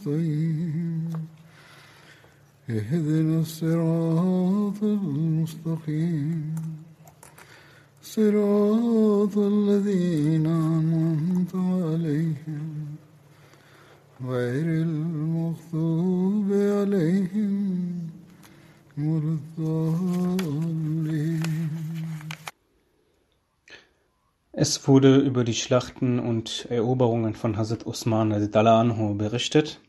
نستعين اهدنا الصراط المستقيم صراط الذين أنعمت عليهم غير المغضوب عليهم ولا الضالين Es wurde über die Schlachten und Eroberungen von Hazrat Usman anhu berichtet.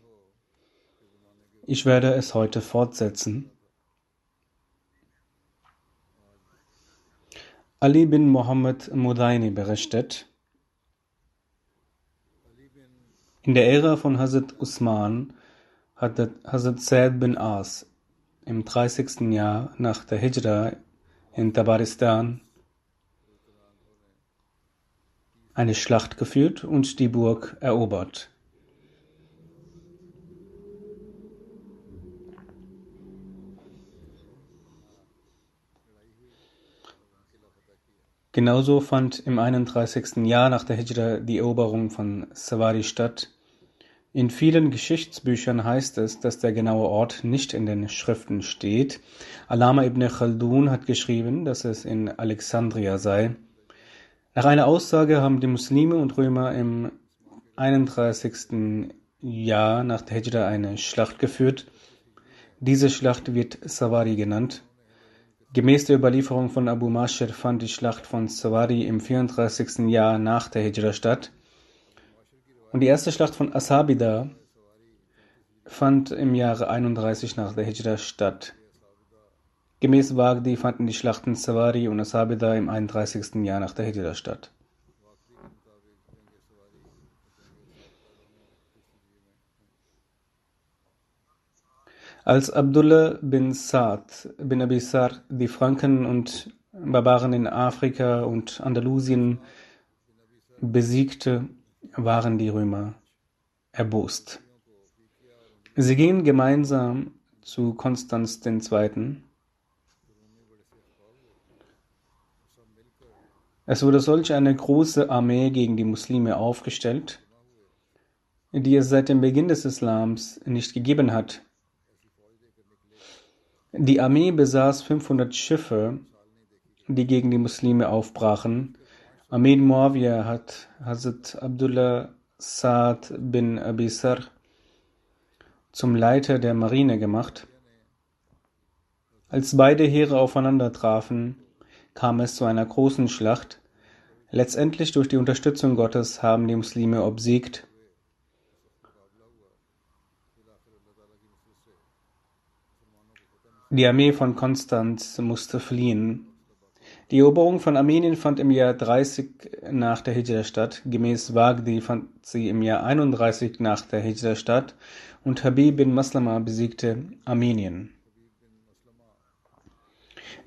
Ich werde es heute fortsetzen. Ali bin Muhammad Mudaini berichtet, in der Ära von Hazrat Usman hat Hazrat Said bin As im 30. Jahr nach der Hijra in Tabaristan eine Schlacht geführt und die Burg erobert. Genauso fand im 31. Jahr nach der Hijra die Eroberung von Savari statt. In vielen Geschichtsbüchern heißt es, dass der genaue Ort nicht in den Schriften steht. Alama ibn Khaldun hat geschrieben, dass es in Alexandria sei. Nach einer Aussage haben die Muslime und Römer im 31. Jahr nach der Hijra eine Schlacht geführt. Diese Schlacht wird Savari genannt. Gemäß der Überlieferung von Abu Mashir fand die Schlacht von Savari im 34. Jahr nach der Hijra statt. Und die erste Schlacht von Asabida fand im Jahre 31 nach der Hijra statt. Gemäß Wagdi fanden die Schlachten Savari und Asabida im 31. Jahr nach der Hijra statt. Als Abdullah bin Sa'd bin Abi Sar die Franken und Barbaren in Afrika und Andalusien besiegte, waren die Römer erbost. Sie gingen gemeinsam zu Konstanz II. Es wurde solch eine große Armee gegen die Muslime aufgestellt, die es seit dem Beginn des Islams nicht gegeben hat. Die Armee besaß 500 Schiffe, die gegen die Muslime aufbrachen. Amir Muawiyah hat Hazrat Abdullah Sa'd bin Abi Sar zum Leiter der Marine gemacht. Als beide Heere aufeinander trafen, kam es zu einer großen Schlacht. Letztendlich durch die Unterstützung Gottes haben die Muslime obsiegt Die Armee von Konstanz musste fliehen. Die Eroberung von Armenien fand im Jahr 30 nach der Hijra statt. Gemäß Wagdi fand sie im Jahr 31 nach der Hijra statt und Habib bin Maslama besiegte Armenien.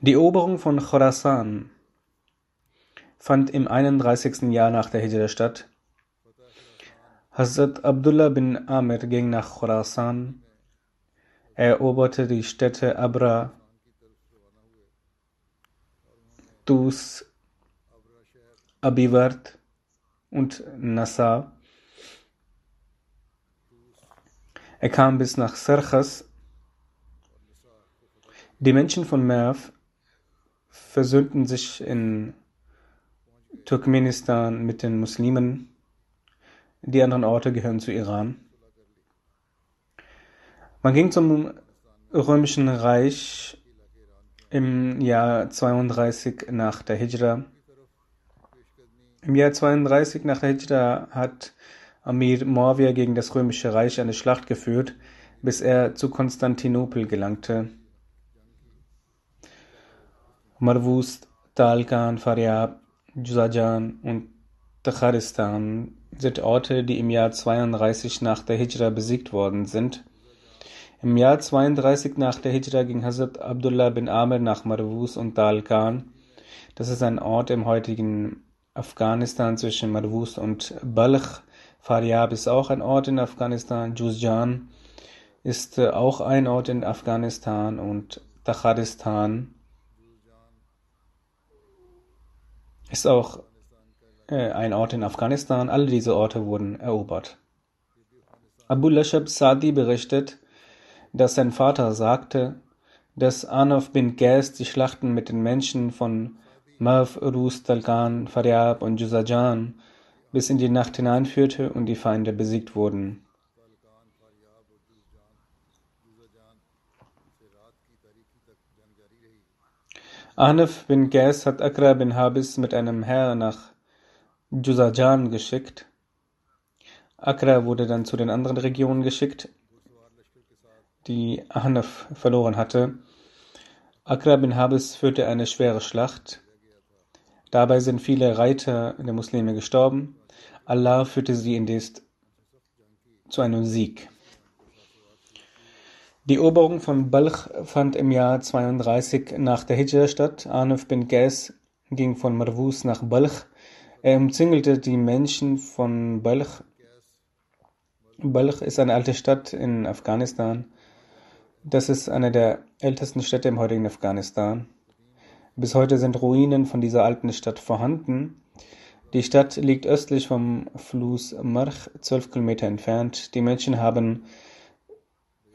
Die Eroberung von Khorasan fand im 31. Jahr nach der Hijra statt. Hazrat Abdullah bin Amir ging nach Khorasan eroberte die Städte Abra, Dus, Abiwart und Nassau. Er kam bis nach Sarchas. Die Menschen von Merv versöhnten sich in Turkmenistan mit den Muslimen. Die anderen Orte gehören zu Iran. Man ging zum Römischen Reich im Jahr 32 nach der Hijra. Im Jahr 32 nach der Hijra hat Amir Muawiyah gegen das Römische Reich eine Schlacht geführt, bis er zu Konstantinopel gelangte. Marwus, Talkan, Faryab, Juzajan und Tacharistan sind Orte, die im Jahr 32 nach der Hijra besiegt worden sind. Im Jahr 32 nach der Hijra ging Hazrat Abdullah bin Amr nach Marwus und Talkan. Das ist ein Ort im heutigen Afghanistan zwischen Marwus und Balch. Faryab ist auch ein Ort in Afghanistan. Juzjan ist äh, auch ein Ort in Afghanistan und Tacharistan ist auch äh, ein Ort in Afghanistan. Alle diese Orte wurden erobert. Abu Lashab Sadi berichtet, dass sein Vater sagte, dass Anaf bin Gas die Schlachten mit den Menschen von Mav, Rus, Talkan, Faryab und Juzajan bis in die Nacht hineinführte und die Feinde besiegt wurden. Ahnaf bin Gas hat Akra bin Habis mit einem Heer nach Juzajan geschickt. Akra wurde dann zu den anderen Regionen geschickt, die Ahnaf verloren hatte. Akra bin Habis führte eine schwere Schlacht. Dabei sind viele Reiter der Muslime gestorben. Allah führte sie indes zu einem Sieg. Die Eroberung von Balch fand im Jahr 32 nach der Hijra statt. Anuf bin Qais ging von Marwus nach Balch. Er umzingelte die Menschen von Balch. Balch ist eine alte Stadt in Afghanistan. Das ist eine der ältesten Städte im heutigen Afghanistan. Bis heute sind Ruinen von dieser alten Stadt vorhanden. Die Stadt liegt östlich vom Fluss March, zwölf Kilometer entfernt. Die Menschen haben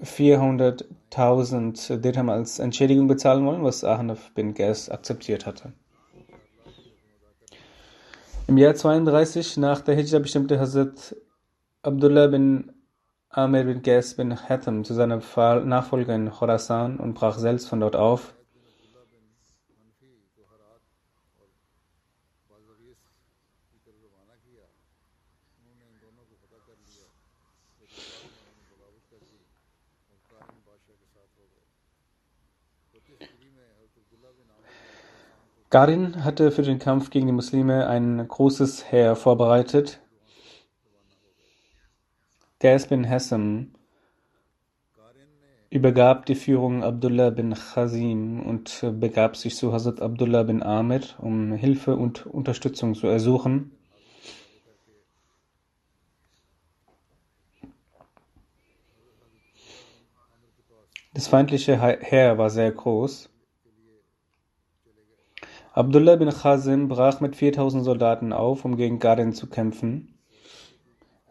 400.000 Dirham als Entschädigung bezahlen wollen, was Ahnaf bin Gas akzeptiert hatte. Im Jahr 32 nach der Hijra bestimmte Hazrat Abdullah bin Amir bin Qais bin Hatham zu seinem Nachfolger in Khorasan und brach selbst von dort auf. Garin hatte für den Kampf gegen die Muslime ein großes Heer vorbereitet. Qais bin Hassam übergab die Führung Abdullah bin Khazim und begab sich zu Hazrat Abdullah bin Amir, um Hilfe und Unterstützung zu ersuchen. Das feindliche Heer war sehr groß. Abdullah bin Khazim brach mit 4000 Soldaten auf, um gegen Garin zu kämpfen.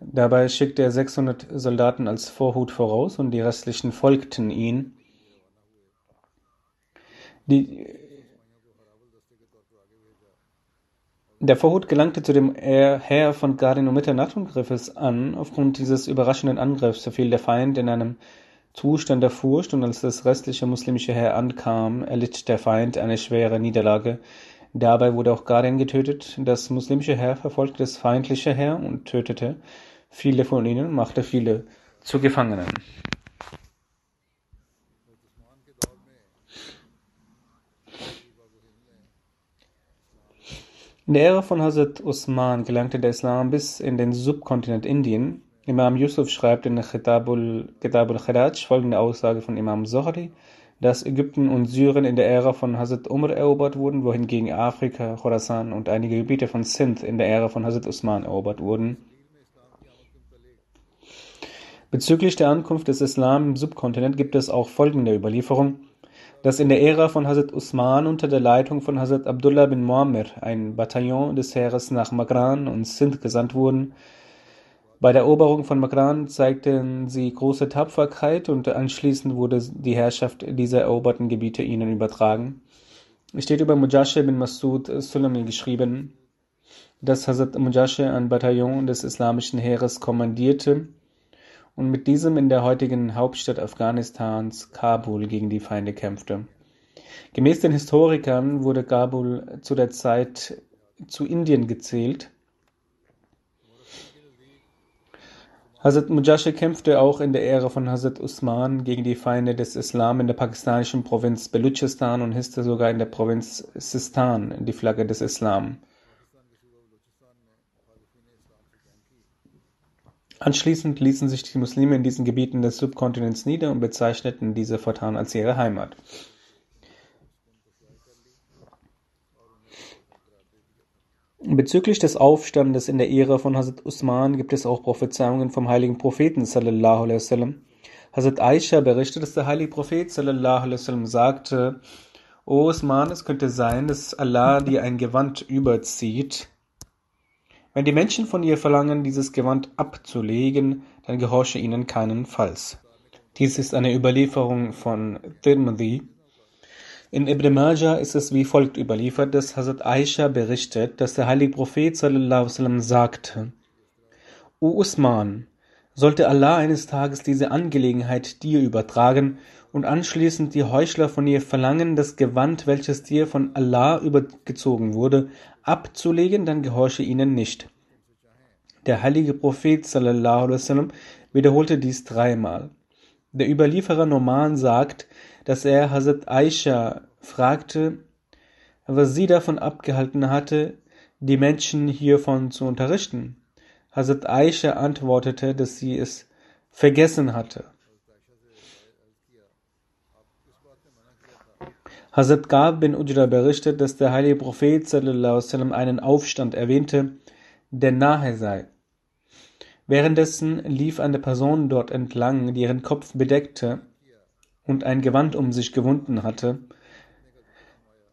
Dabei schickte er 600 Soldaten als Vorhut voraus und die restlichen folgten ihm. Der Vorhut gelangte zu dem Heer von Garin um Mitternacht und griff es an. Aufgrund dieses überraschenden Angriffs verfiel der Feind in einem Zustand der Furcht und als das restliche muslimische Heer ankam, erlitt der Feind eine schwere Niederlage. Dabei wurde auch Garin getötet. Das muslimische Heer verfolgte das feindliche Heer und tötete viele von ihnen machte viele zu Gefangenen. In der Ära von Hazrat Usman gelangte der Islam bis in den Subkontinent Indien. Imam Yusuf schreibt in Kitabul Khiraj folgende Aussage von Imam Zohri, dass Ägypten und Syrien in der Ära von Hazrat Umar erobert wurden, wohingegen Afrika, Khorasan und einige Gebiete von Sindh in der Ära von Hazrat Usman erobert wurden. Bezüglich der Ankunft des Islam im Subkontinent gibt es auch folgende Überlieferung, dass in der Ära von Hazrat Usman unter der Leitung von Hazrat Abdullah bin Muammar ein Bataillon des Heeres nach Magran und Sindh gesandt wurden. Bei der Eroberung von Magran zeigten sie große Tapferkeit und anschließend wurde die Herrschaft dieser eroberten Gebiete ihnen übertragen. Es steht über Mujashir bin Masud Sulami geschrieben, dass Hazrat Mujashir ein Bataillon des islamischen Heeres kommandierte und mit diesem in der heutigen Hauptstadt Afghanistans, Kabul, gegen die Feinde kämpfte. Gemäß den Historikern wurde Kabul zu der Zeit zu Indien gezählt. Hazrat Mujashid kämpfte auch in der Ära von Hazrat Usman gegen die Feinde des Islam in der pakistanischen Provinz Baluchistan und hisste sogar in der Provinz Sistan die Flagge des Islam. Anschließend ließen sich die Muslime in diesen Gebieten des Subkontinents nieder und bezeichneten diese fortan als ihre Heimat. Bezüglich des Aufstandes in der Ära von Hazrat Usman gibt es auch Prophezeiungen vom heiligen Propheten sallallahu alaihi wasallam. Hazrat Aisha berichtet, dass der heilige Prophet sallallahu alaihi wasallam sagte: O Usman, es könnte sein, dass Allah dir ein Gewand überzieht wenn die Menschen von ihr verlangen, dieses Gewand abzulegen, dann gehorche ihnen keinenfalls. Dies ist eine Überlieferung von Tirmidhi. In Ibn Majah ist es wie folgt überliefert, dass Hazrat Aisha berichtet, dass der heilige Prophet sallam, sagte, O Usman, sollte Allah eines Tages diese Angelegenheit dir übertragen und anschließend die Heuchler von ihr verlangen, das Gewand, welches dir von Allah übergezogen wurde, abzulegen, dann gehorche ihnen nicht. Der heilige Prophet sallallahu wasallam wiederholte dies dreimal. Der Überlieferer Norman sagt, dass er Hazrat Aisha fragte, was sie davon abgehalten hatte, die Menschen hiervon zu unterrichten. Hazrat Aisha antwortete, dass sie es vergessen hatte. Hazrat Gab bin Ujra berichtet, dass der heilige Prophet sallam, einen Aufstand erwähnte, der nahe sei. Währenddessen lief eine Person dort entlang, die ihren Kopf bedeckte und ein Gewand um sich gewunden hatte.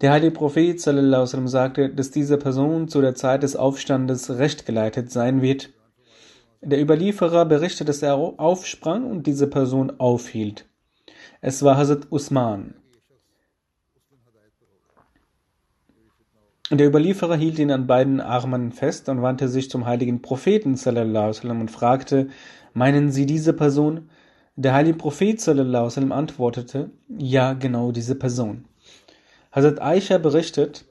Der heilige Prophet sallam, sagte, dass diese Person zu der Zeit des Aufstandes recht geleitet sein wird. Der Überlieferer berichtet, dass er aufsprang und diese Person aufhielt. Es war Hazrat Usman. Der Überlieferer hielt ihn an beiden Armen fest und wandte sich zum heiligen Propheten sallam, und fragte, meinen Sie diese Person? Der heilige Prophet sallam, antwortete, ja, genau diese Person. Hazrat Aisha berichtet,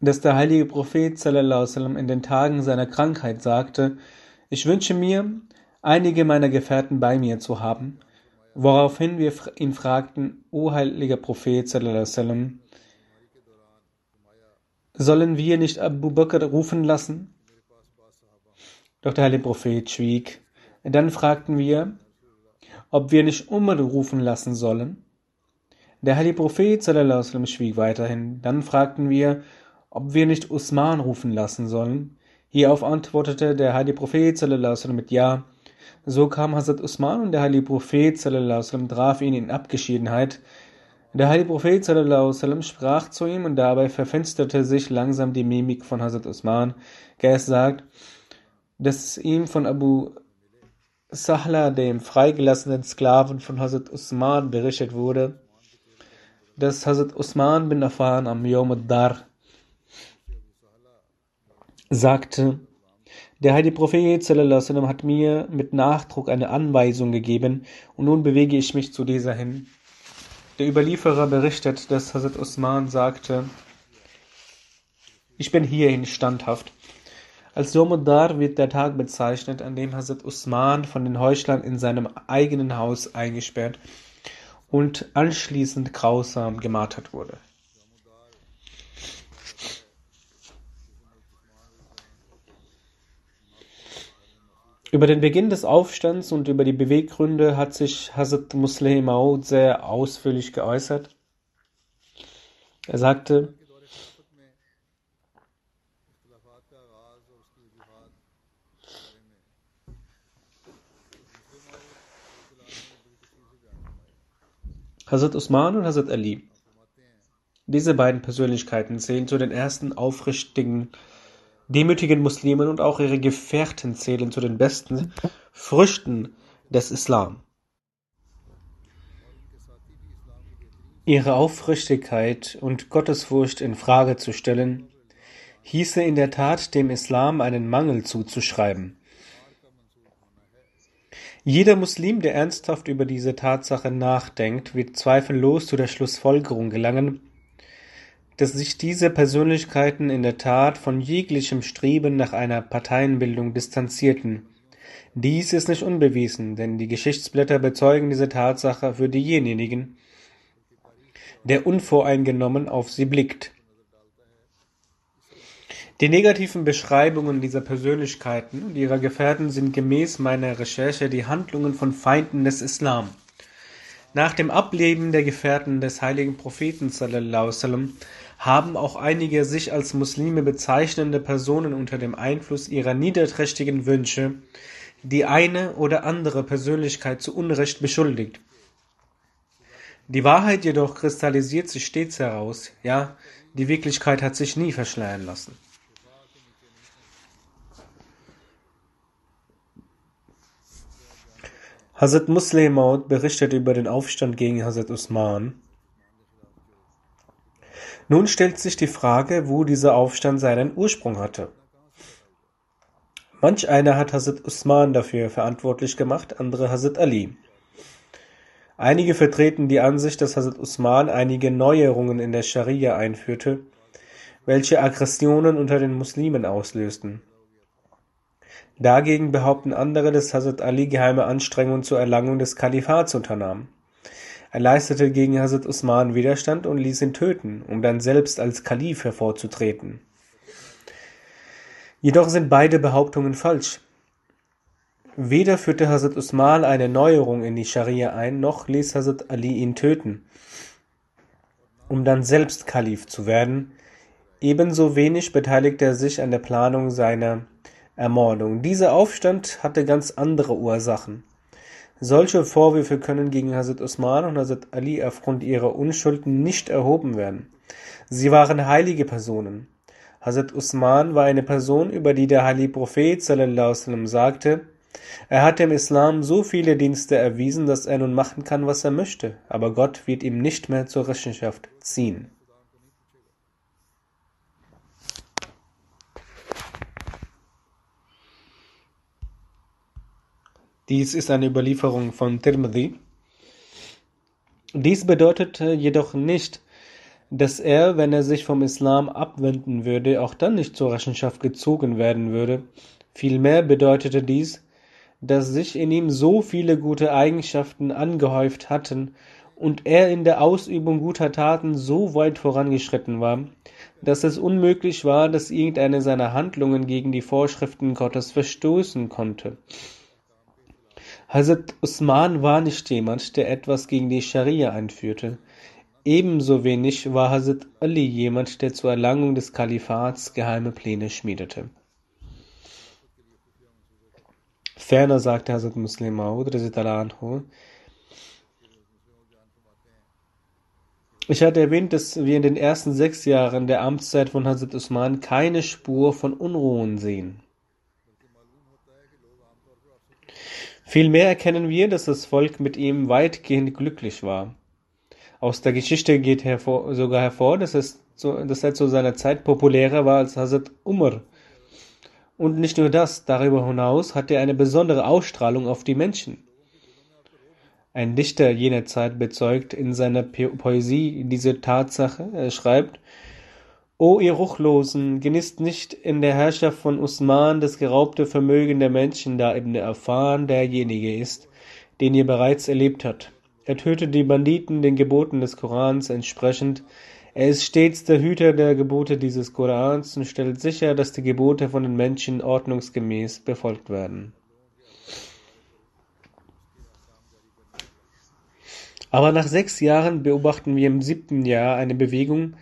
dass der heilige Prophet sallam, in den Tagen seiner Krankheit sagte, ich wünsche mir, einige meiner Gefährten bei mir zu haben, woraufhin wir ihn fragten, O heiliger Prophet sallam, Sollen wir nicht Abu Bakr rufen lassen? Doch der heilige Prophet schwieg. Dann fragten wir, ob wir nicht Umar rufen lassen sollen. Der heilige Prophet sallam, schwieg weiterhin. Dann fragten wir, ob wir nicht Usman rufen lassen sollen. Hierauf antwortete der heilige Prophet sallam, mit Ja. So kam Hazrat Usman und der heilige Prophet sallam, traf ihn in Abgeschiedenheit. Der heilige Prophet sallam, sprach zu ihm und dabei verfinsterte sich langsam die Mimik von Hazrat Usman. Geist sagt, dass ihm von Abu Sahla, dem freigelassenen Sklaven von Hazrat Usman, berichtet wurde, dass Hazrat Usman bin Affan am Yom ad-Dar sagte, der heilige Prophet sallam, hat mir mit Nachdruck eine Anweisung gegeben und nun bewege ich mich zu dieser hin. Der Überlieferer berichtet, dass Hazrat Usman sagte, ich bin hierhin standhaft. Als Yomudar wird der Tag bezeichnet, an dem Hazrat Usman von den Heuchlern in seinem eigenen Haus eingesperrt und anschließend grausam gemartert wurde. Über den Beginn des Aufstands und über die Beweggründe hat sich Hazrat Musleh Maud sehr ausführlich geäußert. Er sagte, Hazrat Usman und Hazrat Ali. Diese beiden Persönlichkeiten zählen zu den ersten aufrichtigen demütigen Muslimen und auch ihre Gefährten zählen zu den besten Früchten des Islam. Ihre Aufrichtigkeit und Gottesfurcht in Frage zu stellen, hieße in der Tat dem Islam einen Mangel zuzuschreiben. Jeder Muslim, der ernsthaft über diese Tatsache nachdenkt, wird zweifellos zu der Schlussfolgerung gelangen, dass sich diese Persönlichkeiten in der Tat von jeglichem Streben nach einer Parteienbildung distanzierten. Dies ist nicht unbewiesen, denn die Geschichtsblätter bezeugen diese Tatsache für diejenigen, der unvoreingenommen auf sie blickt. Die negativen Beschreibungen dieser Persönlichkeiten und ihrer Gefährten sind gemäß meiner Recherche die Handlungen von Feinden des Islam. Nach dem Ableben der Gefährten des heiligen Propheten sallam, haben auch einige sich als Muslime bezeichnende Personen unter dem Einfluss ihrer niederträchtigen Wünsche die eine oder andere Persönlichkeit zu Unrecht beschuldigt. Die Wahrheit jedoch kristallisiert sich stets heraus, ja, die Wirklichkeit hat sich nie verschleiern lassen. Hazrat Muslim Maud berichtet über den Aufstand gegen Hazrat Usman. Nun stellt sich die Frage, wo dieser Aufstand seinen Ursprung hatte. Manch einer hat Hazrat Usman dafür verantwortlich gemacht, andere Hazrat Ali. Einige vertreten die Ansicht, dass Hazrat Usman einige Neuerungen in der Scharia einführte, welche Aggressionen unter den Muslimen auslösten. Dagegen behaupten andere, dass Hazrat Ali geheime Anstrengungen zur Erlangung des Kalifats unternahm. Er leistete gegen Hazrat Usman Widerstand und ließ ihn töten, um dann selbst als Kalif hervorzutreten. Jedoch sind beide Behauptungen falsch. Weder führte Hazrat Usman eine Neuerung in die Scharia ein, noch ließ Hazrat Ali ihn töten, um dann selbst Kalif zu werden. Ebenso wenig beteiligte er sich an der Planung seiner Ermordung. Dieser Aufstand hatte ganz andere Ursachen. Solche Vorwürfe können gegen Hazrat Usman und Hazrat Ali aufgrund ihrer Unschuld nicht erhoben werden. Sie waren heilige Personen. Hazrat Usman war eine Person, über die der heilige Prophet sallam, sagte, er hat dem Islam so viele Dienste erwiesen, dass er nun machen kann, was er möchte, aber Gott wird ihm nicht mehr zur Rechenschaft ziehen. Dies ist eine Überlieferung von Tirmidhi. Dies bedeutete jedoch nicht, dass er, wenn er sich vom Islam abwenden würde, auch dann nicht zur Rechenschaft gezogen werden würde. Vielmehr bedeutete dies, dass sich in ihm so viele gute Eigenschaften angehäuft hatten und er in der Ausübung guter Taten so weit vorangeschritten war, dass es unmöglich war, dass irgendeine seiner Handlungen gegen die Vorschriften Gottes verstoßen konnte. Hazrat Usman war nicht jemand, der etwas gegen die Scharia einführte. Ebenso wenig war Hazrat Ali jemand, der zur Erlangung des Kalifats geheime Pläne schmiedete. Ferner sagte Hazrat Muslim Maud, ich hatte erwähnt, dass wir in den ersten sechs Jahren der Amtszeit von Hazrat Usman keine Spur von Unruhen sehen. Vielmehr erkennen wir, dass das Volk mit ihm weitgehend glücklich war. Aus der Geschichte geht hervor, sogar hervor, dass, es zu, dass er zu seiner Zeit populärer war als Hazrat Umar. Und nicht nur das, darüber hinaus hat er eine besondere Ausstrahlung auf die Menschen. Ein Dichter jener Zeit bezeugt in seiner Poesie diese Tatsache. Er schreibt, O ihr Ruchlosen, genießt nicht in der Herrschaft von Usman das geraubte Vermögen der Menschen, da Ibn Affan derjenige ist, den ihr bereits erlebt habt. Er tötet die Banditen den Geboten des Korans entsprechend. Er ist stets der Hüter der Gebote dieses Korans und stellt sicher, dass die Gebote von den Menschen ordnungsgemäß befolgt werden. Aber nach sechs Jahren beobachten wir im siebten Jahr eine Bewegung,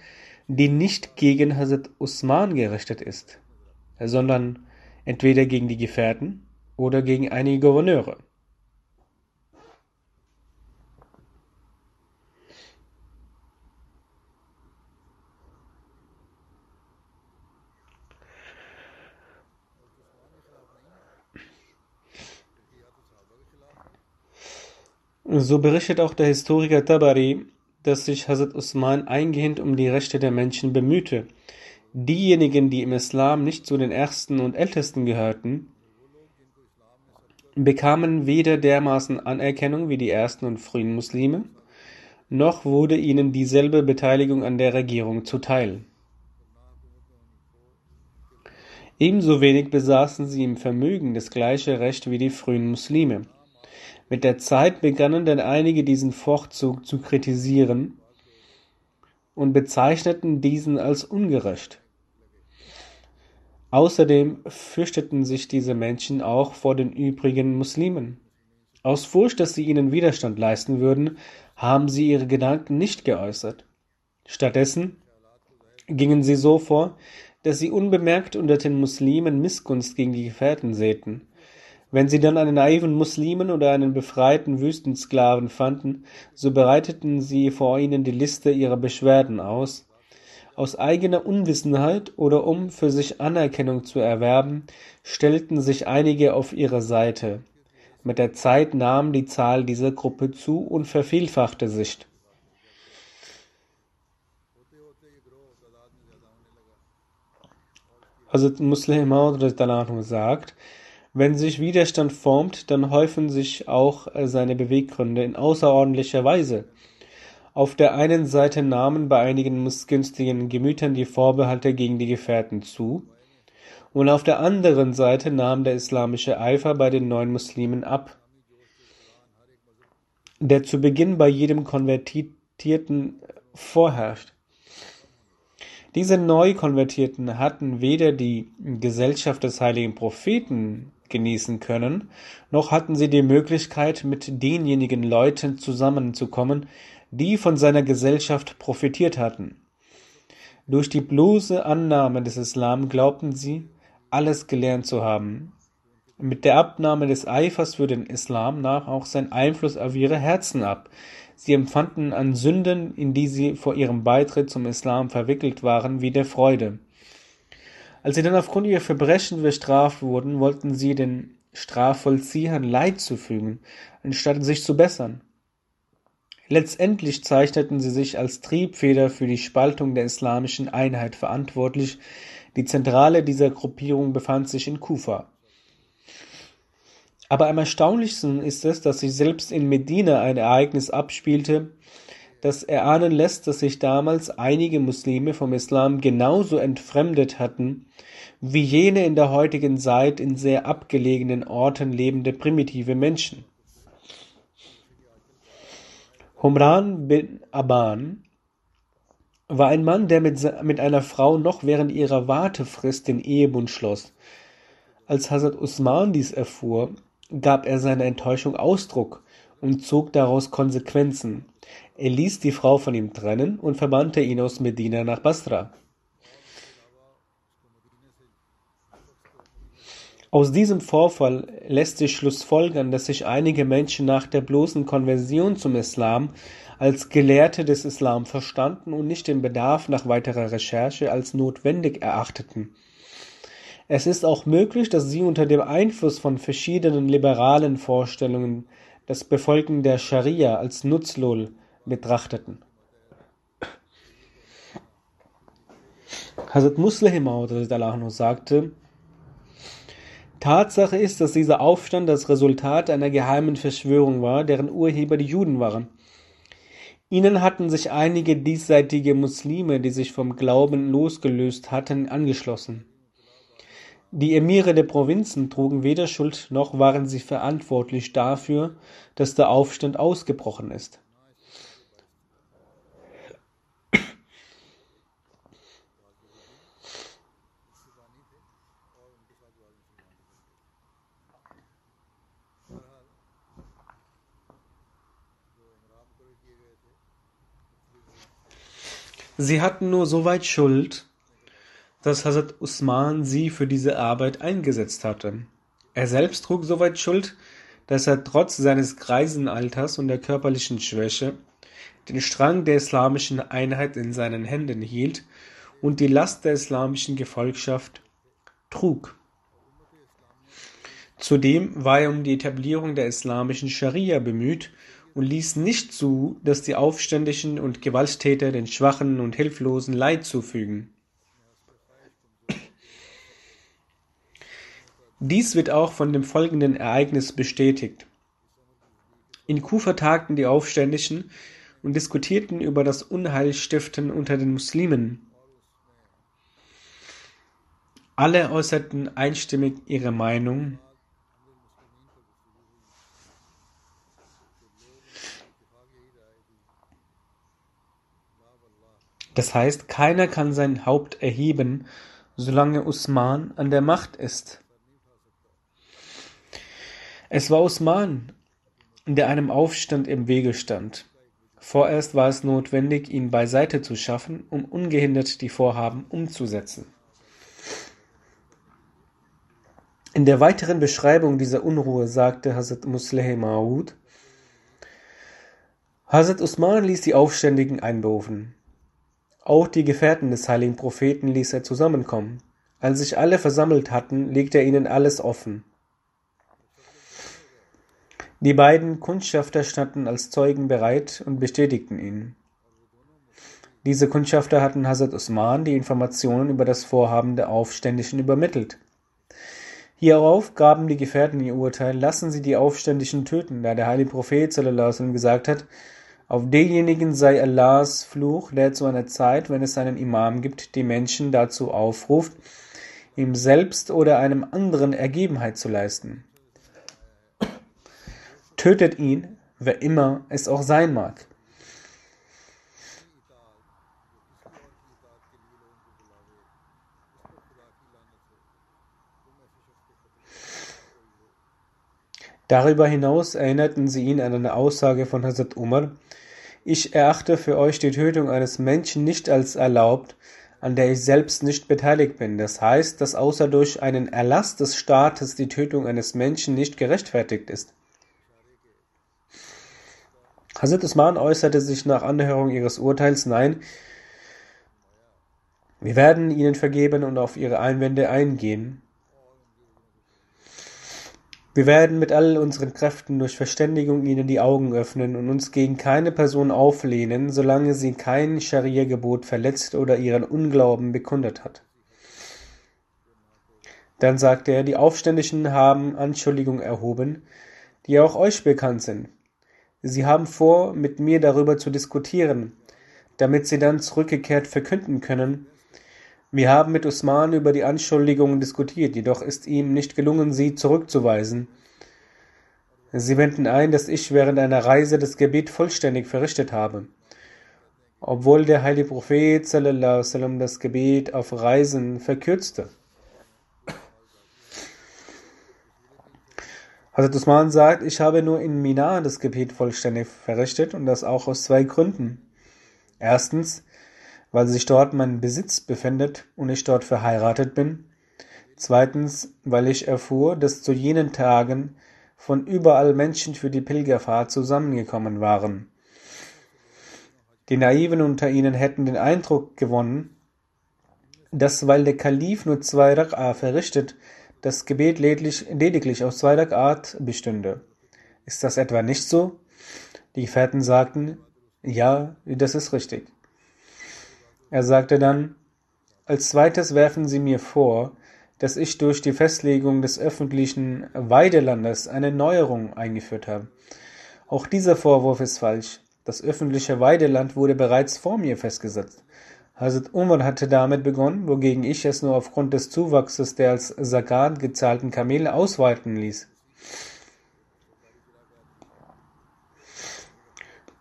die nicht gegen Hazrat Usman gerichtet ist, sondern entweder gegen die Gefährten oder gegen einige Gouverneure. So berichtet auch der Historiker Tabari, dass sich Hazrat Usman eingehend um die Rechte der Menschen bemühte. Diejenigen, die im Islam nicht zu den ersten und ältesten gehörten, bekamen weder dermaßen Anerkennung wie die ersten und frühen Muslime, noch wurde ihnen dieselbe Beteiligung an der Regierung zuteil. Ebenso wenig besaßen sie im Vermögen das gleiche Recht wie die frühen Muslime. Mit der Zeit begannen dann einige diesen Vorzug zu kritisieren und bezeichneten diesen als ungerecht. Außerdem fürchteten sich diese Menschen auch vor den übrigen Muslimen. Aus Furcht, dass sie ihnen Widerstand leisten würden, haben sie ihre Gedanken nicht geäußert. Stattdessen gingen sie so vor, dass sie unbemerkt unter den Muslimen Missgunst gegen die Gefährten säten. Wenn sie dann einen naiven Muslimen oder einen befreiten Wüstensklaven fanden, so bereiteten sie vor ihnen die Liste ihrer Beschwerden aus. Aus eigener Unwissenheit oder um für sich Anerkennung zu erwerben, stellten sich einige auf ihre Seite. Mit der Zeit nahm die Zahl dieser Gruppe zu und vervielfachte sich. Also Muslim Maud sagt, wenn sich Widerstand formt, dann häufen sich auch äh, seine Beweggründe in außerordentlicher Weise. Auf der einen Seite nahmen bei einigen missgünstigen Gemütern die Vorbehalte gegen die Gefährten zu, und auf der anderen Seite nahm der islamische Eifer bei den neuen Muslimen ab, der zu Beginn bei jedem Konvertierten vorherrscht. Diese Neukonvertierten hatten weder die Gesellschaft des heiligen Propheten genießen können, noch hatten sie die Möglichkeit, mit denjenigen Leuten zusammenzukommen, die von seiner Gesellschaft profitiert hatten. Durch die bloße Annahme des Islam glaubten sie, alles gelernt zu haben. Mit der Abnahme des Eifers für den Islam nahm auch sein Einfluss auf ihre Herzen ab, Sie empfanden an Sünden, in die sie vor ihrem Beitritt zum Islam verwickelt waren, wieder Freude. Als sie dann aufgrund ihrer Verbrechen bestraft wurden, wollten sie den Strafvollziehern Leid zufügen, anstatt sich zu bessern. Letztendlich zeichneten sie sich als Triebfeder für die Spaltung der islamischen Einheit verantwortlich. Die Zentrale dieser Gruppierung befand sich in Kufa. Aber am erstaunlichsten ist es, dass sich selbst in Medina ein Ereignis abspielte, das erahnen lässt, dass sich damals einige Muslime vom Islam genauso entfremdet hatten, wie jene in der heutigen Zeit in sehr abgelegenen Orten lebende primitive Menschen. Humran bin Aban war ein Mann, der mit, mit einer Frau noch während ihrer Wartefrist den Ehebund schloss. Als Hazrat Usman dies erfuhr, gab er seiner Enttäuschung Ausdruck und zog daraus Konsequenzen. Er ließ die Frau von ihm trennen und verbannte ihn aus Medina nach Basra. Aus diesem Vorfall lässt sich schlussfolgern, dass sich einige Menschen nach der bloßen Konversion zum Islam als Gelehrte des Islam verstanden und nicht den Bedarf nach weiterer Recherche als notwendig erachteten. Es ist auch möglich, dass sie unter dem Einfluss von verschiedenen liberalen Vorstellungen das Befolgen der Scharia als nutzlos betrachteten. Hazrat Muslim sagte, Tatsache ist, dass dieser Aufstand das Resultat einer geheimen Verschwörung war, deren Urheber die Juden waren. Ihnen hatten sich einige diesseitige Muslime, die sich vom Glauben losgelöst hatten, angeschlossen. Die Emire der Provinzen trugen weder Schuld noch waren sie verantwortlich dafür, dass der Aufstand ausgebrochen ist. Sie hatten nur soweit Schuld, dass Hazrat Usman sie für diese Arbeit eingesetzt hatte. Er selbst trug soweit Schuld, dass er trotz seines Greisenalters und der körperlichen Schwäche den Strang der islamischen Einheit in seinen Händen hielt und die Last der islamischen Gefolgschaft trug. Zudem war er um die Etablierung der islamischen Scharia bemüht und ließ nicht zu, dass die Aufständischen und Gewalttäter den Schwachen und Hilflosen Leid zufügen. Dies wird auch von dem folgenden Ereignis bestätigt. In Kufa tagten die Aufständischen und diskutierten über das Unheilstiften unter den Muslimen. Alle äußerten einstimmig ihre Meinung. Das heißt, keiner kann sein Haupt erheben, solange Usman an der Macht ist. Es war Usman, der einem Aufstand im Wege stand. Vorerst war es notwendig, ihn beiseite zu schaffen, um ungehindert die Vorhaben umzusetzen. In der weiteren Beschreibung dieser Unruhe sagte Hazrat Musleh Maud, Hazrat Usman ließ die Aufständigen einberufen. Auch die Gefährten des heiligen Propheten ließ er zusammenkommen. Als sich alle versammelt hatten, legte er ihnen alles offen. Die beiden Kundschafter standen als Zeugen bereit und bestätigten ihn. Diese Kundschafter hatten Hazrat Usman die Informationen über das Vorhaben der Aufständischen übermittelt. Hierauf gaben die Gefährten ihr Urteil, lassen sie die Aufständischen töten, da der heilige Prophet sallam, gesagt hat, auf denjenigen sei Allahs Fluch, der zu einer Zeit, wenn es einen Imam gibt, die Menschen dazu aufruft, ihm selbst oder einem anderen Ergebenheit zu leisten. Tötet ihn, wer immer es auch sein mag. Darüber hinaus erinnerten sie ihn an eine Aussage von Hazrat Umar, ich erachte für euch die Tötung eines Menschen nicht als erlaubt, an der ich selbst nicht beteiligt bin. Das heißt, dass außer durch einen Erlass des Staates die Tötung eines Menschen nicht gerechtfertigt ist. Hazrat Usman äußerte sich nach Anhörung ihres Urteils, nein, wir werden ihnen vergeben und auf ihre Einwände eingehen. Wir werden mit all unseren Kräften durch Verständigung ihnen die Augen öffnen und uns gegen keine Person auflehnen, solange sie kein Scharia-Gebot verletzt oder ihren Unglauben bekundet hat. Dann sagte er, die Aufständischen haben Anschuldigungen erhoben, die auch euch bekannt sind. Sie haben vor, mit mir darüber zu diskutieren, damit sie dann zurückgekehrt verkünden können, wir haben mit Usman über die Anschuldigungen diskutiert, jedoch ist ihm nicht gelungen, sie zurückzuweisen. Sie wenden ein, dass ich während einer Reise das Gebet vollständig verrichtet habe. Obwohl der heilige Prophet sallam, das Gebet auf Reisen verkürzte. Hazrat Usman sagt, ich habe nur in Mina das Gebet vollständig verrichtet und das auch aus zwei Gründen. Erstens, weil sich dort mein Besitz befindet und ich dort verheiratet bin. Zweitens, weil ich erfuhr, dass zu jenen Tagen von überall Menschen für die Pilgerfahrt zusammengekommen waren. Die Naiven unter ihnen hätten den Eindruck gewonnen, dass, weil der Kalif nur zwei Rak'a verrichtet, das Gebet lediglich, aus zwei Rak'at bestünde. Ist das etwa nicht so? Die Gefährten sagten, ja, das ist richtig. Er sagte dann, als zweites werfen Sie mir vor, dass ich durch die Festlegung des öffentlichen Weidelandes eine Neuerung eingeführt habe. Auch dieser Vorwurf ist falsch. Das öffentliche Weideland wurde bereits vor mir festgesetzt. Hazrat Umar hatte damit begonnen, wogegen ich es nur aufgrund des Zuwachses der als Zakat gezahlten Kamele ausweiten ließ.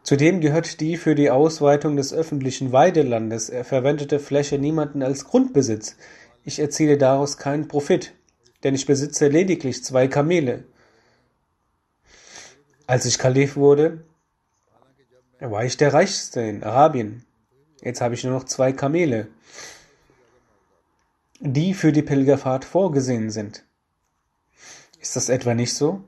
Zudem gehört die für die Ausweitung des öffentlichen Weidelandes verwendete Fläche niemanden als Grundbesitz. Ich erziele daraus keinen Profit, denn ich besitze lediglich zwei Kamele. Als ich Kalif wurde, war ich der Reichste in Arabien. Jetzt habe ich nur noch zwei Kamele, die für die Pilgerfahrt vorgesehen sind. Ist das etwa nicht so?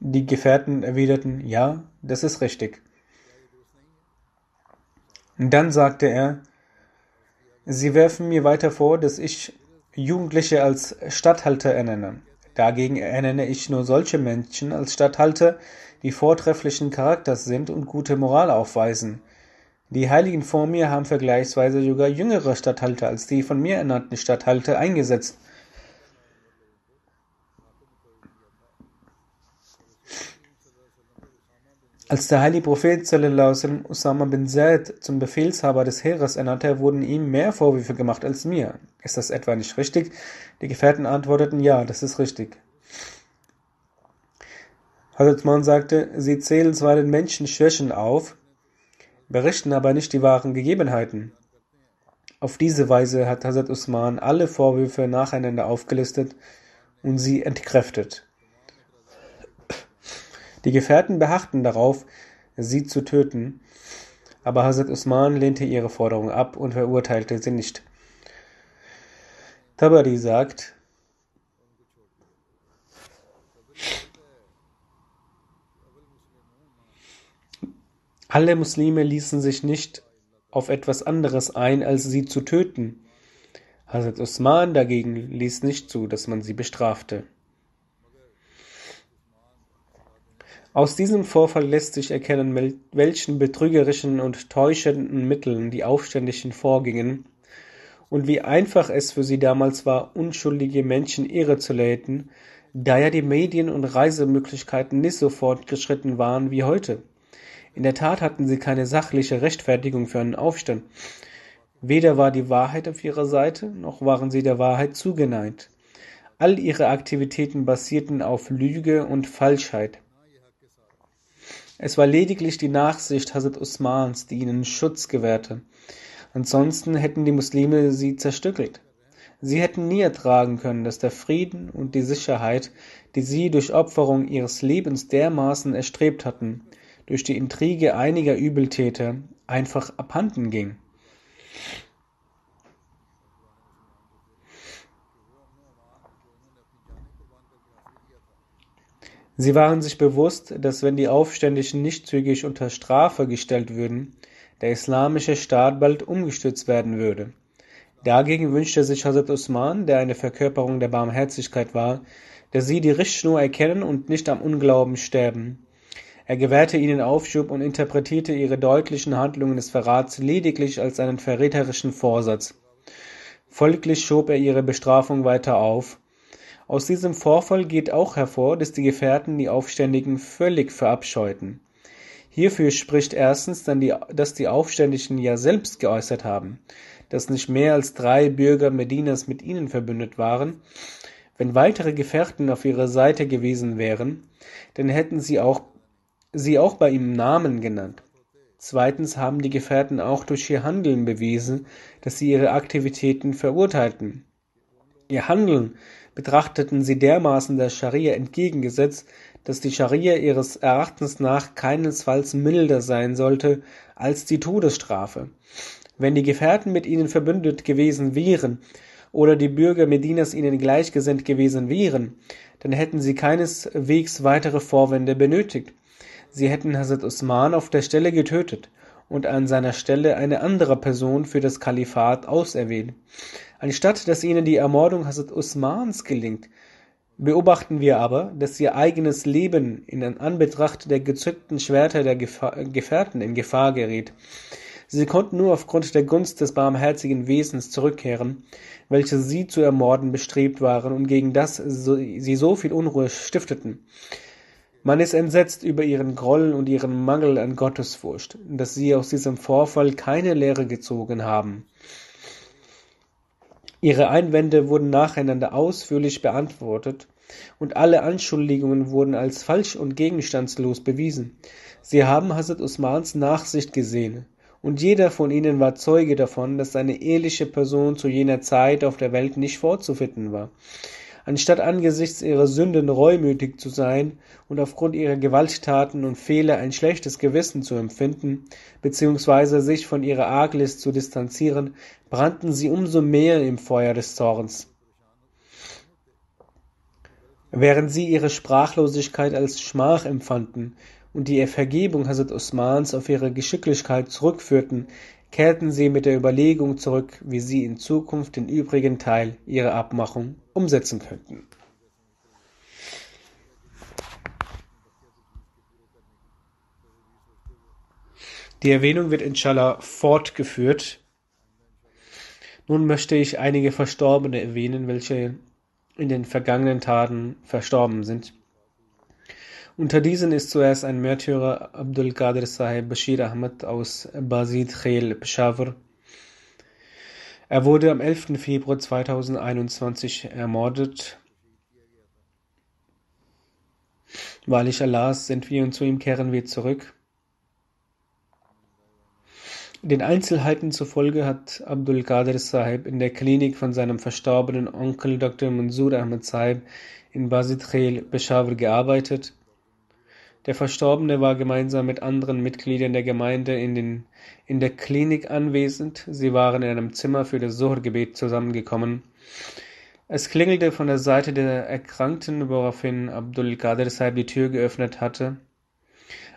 Die Gefährten erwiderten, ja, das ist richtig. Dann sagte er, Sie werfen mir weiter vor, dass ich Jugendliche als Statthalter ernenne. Dagegen ernenne ich nur solche Menschen als Statthalter, die vortrefflichen Charakters sind und gute Moral aufweisen. Die Heiligen vor mir haben vergleichsweise sogar jüngere Statthalter als die von mir ernannten Statthalter eingesetzt. Als der heilige Prophet sallam, Usama bin Zaid zum Befehlshaber des Heeres ernannte, wurden ihm mehr Vorwürfe gemacht als mir. Ist das etwa nicht richtig? Die Gefährten antworteten, ja, das ist richtig. Hazrat Usman sagte, sie zählen zwar den Menschen Schwächen auf, berichten aber nicht die wahren Gegebenheiten. Auf diese Weise hat Hazrat Usman alle Vorwürfe nacheinander aufgelistet und sie entkräftet. Die Gefährten beharrten darauf, sie zu töten, aber Hazrat Usman lehnte ihre Forderung ab und verurteilte sie nicht. Tabari sagt, alle Muslime ließen sich nicht auf etwas anderes ein, als sie zu töten. Hazrat Usman dagegen ließ nicht zu, dass man sie bestrafte. Aus diesem Vorfall lässt sich erkennen, welchen betrügerischen und täuschenden Mitteln die Aufständischen vorgingen und wie einfach es für sie damals war, unschuldige Menschen irrezuleiten, da ja die Medien und Reisemöglichkeiten nicht so fortgeschritten waren wie heute. In der Tat hatten sie keine sachliche Rechtfertigung für einen Aufstand. Weder war die Wahrheit auf ihrer Seite, noch waren sie der Wahrheit zugeneigt. All ihre Aktivitäten basierten auf Lüge und Falschheit. Es war lediglich die Nachsicht Hazrat Usmans, die ihnen Schutz gewährte. Ansonsten hätten die Muslime sie zerstückelt. Sie hätten nie ertragen können, dass der Frieden und die Sicherheit, die sie durch Opferung ihres Lebens dermaßen erstrebt hatten, durch die Intrige einiger Übeltäter einfach abhanden ging. Sie waren sich bewusst, dass wenn die Aufständischen nicht zügig unter Strafe gestellt würden, der islamische Staat bald umgestürzt werden würde. Dagegen wünschte sich Hazrat Usman, der eine Verkörperung der Barmherzigkeit war, dass sie die Richtschnur erkennen und nicht am Unglauben sterben. Er gewährte ihnen Aufschub und interpretierte ihre deutlichen Handlungen des Verrats lediglich als einen verräterischen Vorsatz. Folglich schob er ihre Bestrafung weiter auf, aus diesem Vorfall geht auch hervor, dass die Gefährten die Aufständischen völlig verabscheuten. Hierfür spricht erstens die, dass die Aufständischen ja selbst geäußert haben, dass nicht mehr als drei Bürger Medinas mit ihnen verbündet waren. Wenn weitere Gefährten auf ihrer Seite gewesen wären, dann hätten sie auch, sie auch bei ihm Namen genannt. Zweitens haben die Gefährten auch durch ihr Handeln bewiesen, dass sie ihre Aktivitäten verurteilten. Ihr Handeln betrachteten sie dermaßen der Scharia entgegengesetzt, dass die Scharia ihres Erachtens nach keinesfalls milder sein sollte als die Todesstrafe. Wenn die Gefährten mit ihnen verbündet gewesen wären oder die Bürger Medinas ihnen gleichgesinnt gewesen wären, dann hätten sie keineswegs weitere Vorwände benötigt. Sie hätten Hazrat Usman auf der Stelle getötet und an seiner Stelle eine andere Person für das Kalifat auserwählt. Anstatt dass ihnen die Ermordung Hazrat Usmans gelingt, beobachten wir aber, dass ihr eigenes Leben in Anbetracht der gezückten Schwerter der Gefährten in Gefahr gerät. Sie konnten nur aufgrund der Gunst des barmherzigen Wesens zurückkehren, welche sie zu ermorden bestrebt waren und gegen das sie so viel Unruhe stifteten. Man ist entsetzt über ihren Groll und ihren Mangel an Gottesfurcht, dass sie aus diesem Vorfall keine Lehre gezogen haben. Ihre Einwände wurden nacheinander ausführlich beantwortet, und alle Anschuldigungen wurden als falsch und gegenstandslos bewiesen. Sie haben Hazrat Usmans Nachsicht gesehen, und jeder von ihnen war Zeuge davon, dass eine ehrliche Person zu jener Zeit auf der Welt nicht vorzufinden war. Anstatt angesichts ihrer Sünden reumütig zu sein und aufgrund ihrer Gewalttaten und Fehler ein schlechtes Gewissen zu empfinden, beziehungsweise sich von ihrer Arglist zu distanzieren, brannten sie umso mehr im Feuer des Zorns. Während sie ihre Sprachlosigkeit als Schmach empfanden und die Vergebung Hazrat Osmans auf ihre Geschicklichkeit zurückführten, kehrten sie mit der Überlegung zurück, wie sie in Zukunft den übrigen Teil ihrer Abmachung umsetzen könnten. Die Erwähnung wird inshallah fortgeführt. Nun möchte ich einige Verstorbene erwähnen, welche in den vergangenen Tagen verstorben sind. Unter diesen ist zuerst ein Märtyrer Abdul Qadir Sahib Bashir Ahmad aus Basid Khel, Peshawar. Er wurde am 11. Februar 2021 ermordet. Wahrlich Allahs sind wir und zu ihm kehren wir zurück. Den Einzelheiten zufolge hat Abdul Qadir Sahib in der Klinik von seinem verstorbenen Onkel Dr. Mansour Ahmed Sahib in Basit Khel, Peshawar gearbeitet. Der Verstorbene war gemeinsam mit anderen Mitgliedern der Gemeinde in, der Klinik anwesend. Sie waren in einem Zimmer für das Suhr-Gebet zusammengekommen. Es klingelte von der Seite der Erkrankten, woraufhin Abdul Qadir Sahib die Tür geöffnet hatte.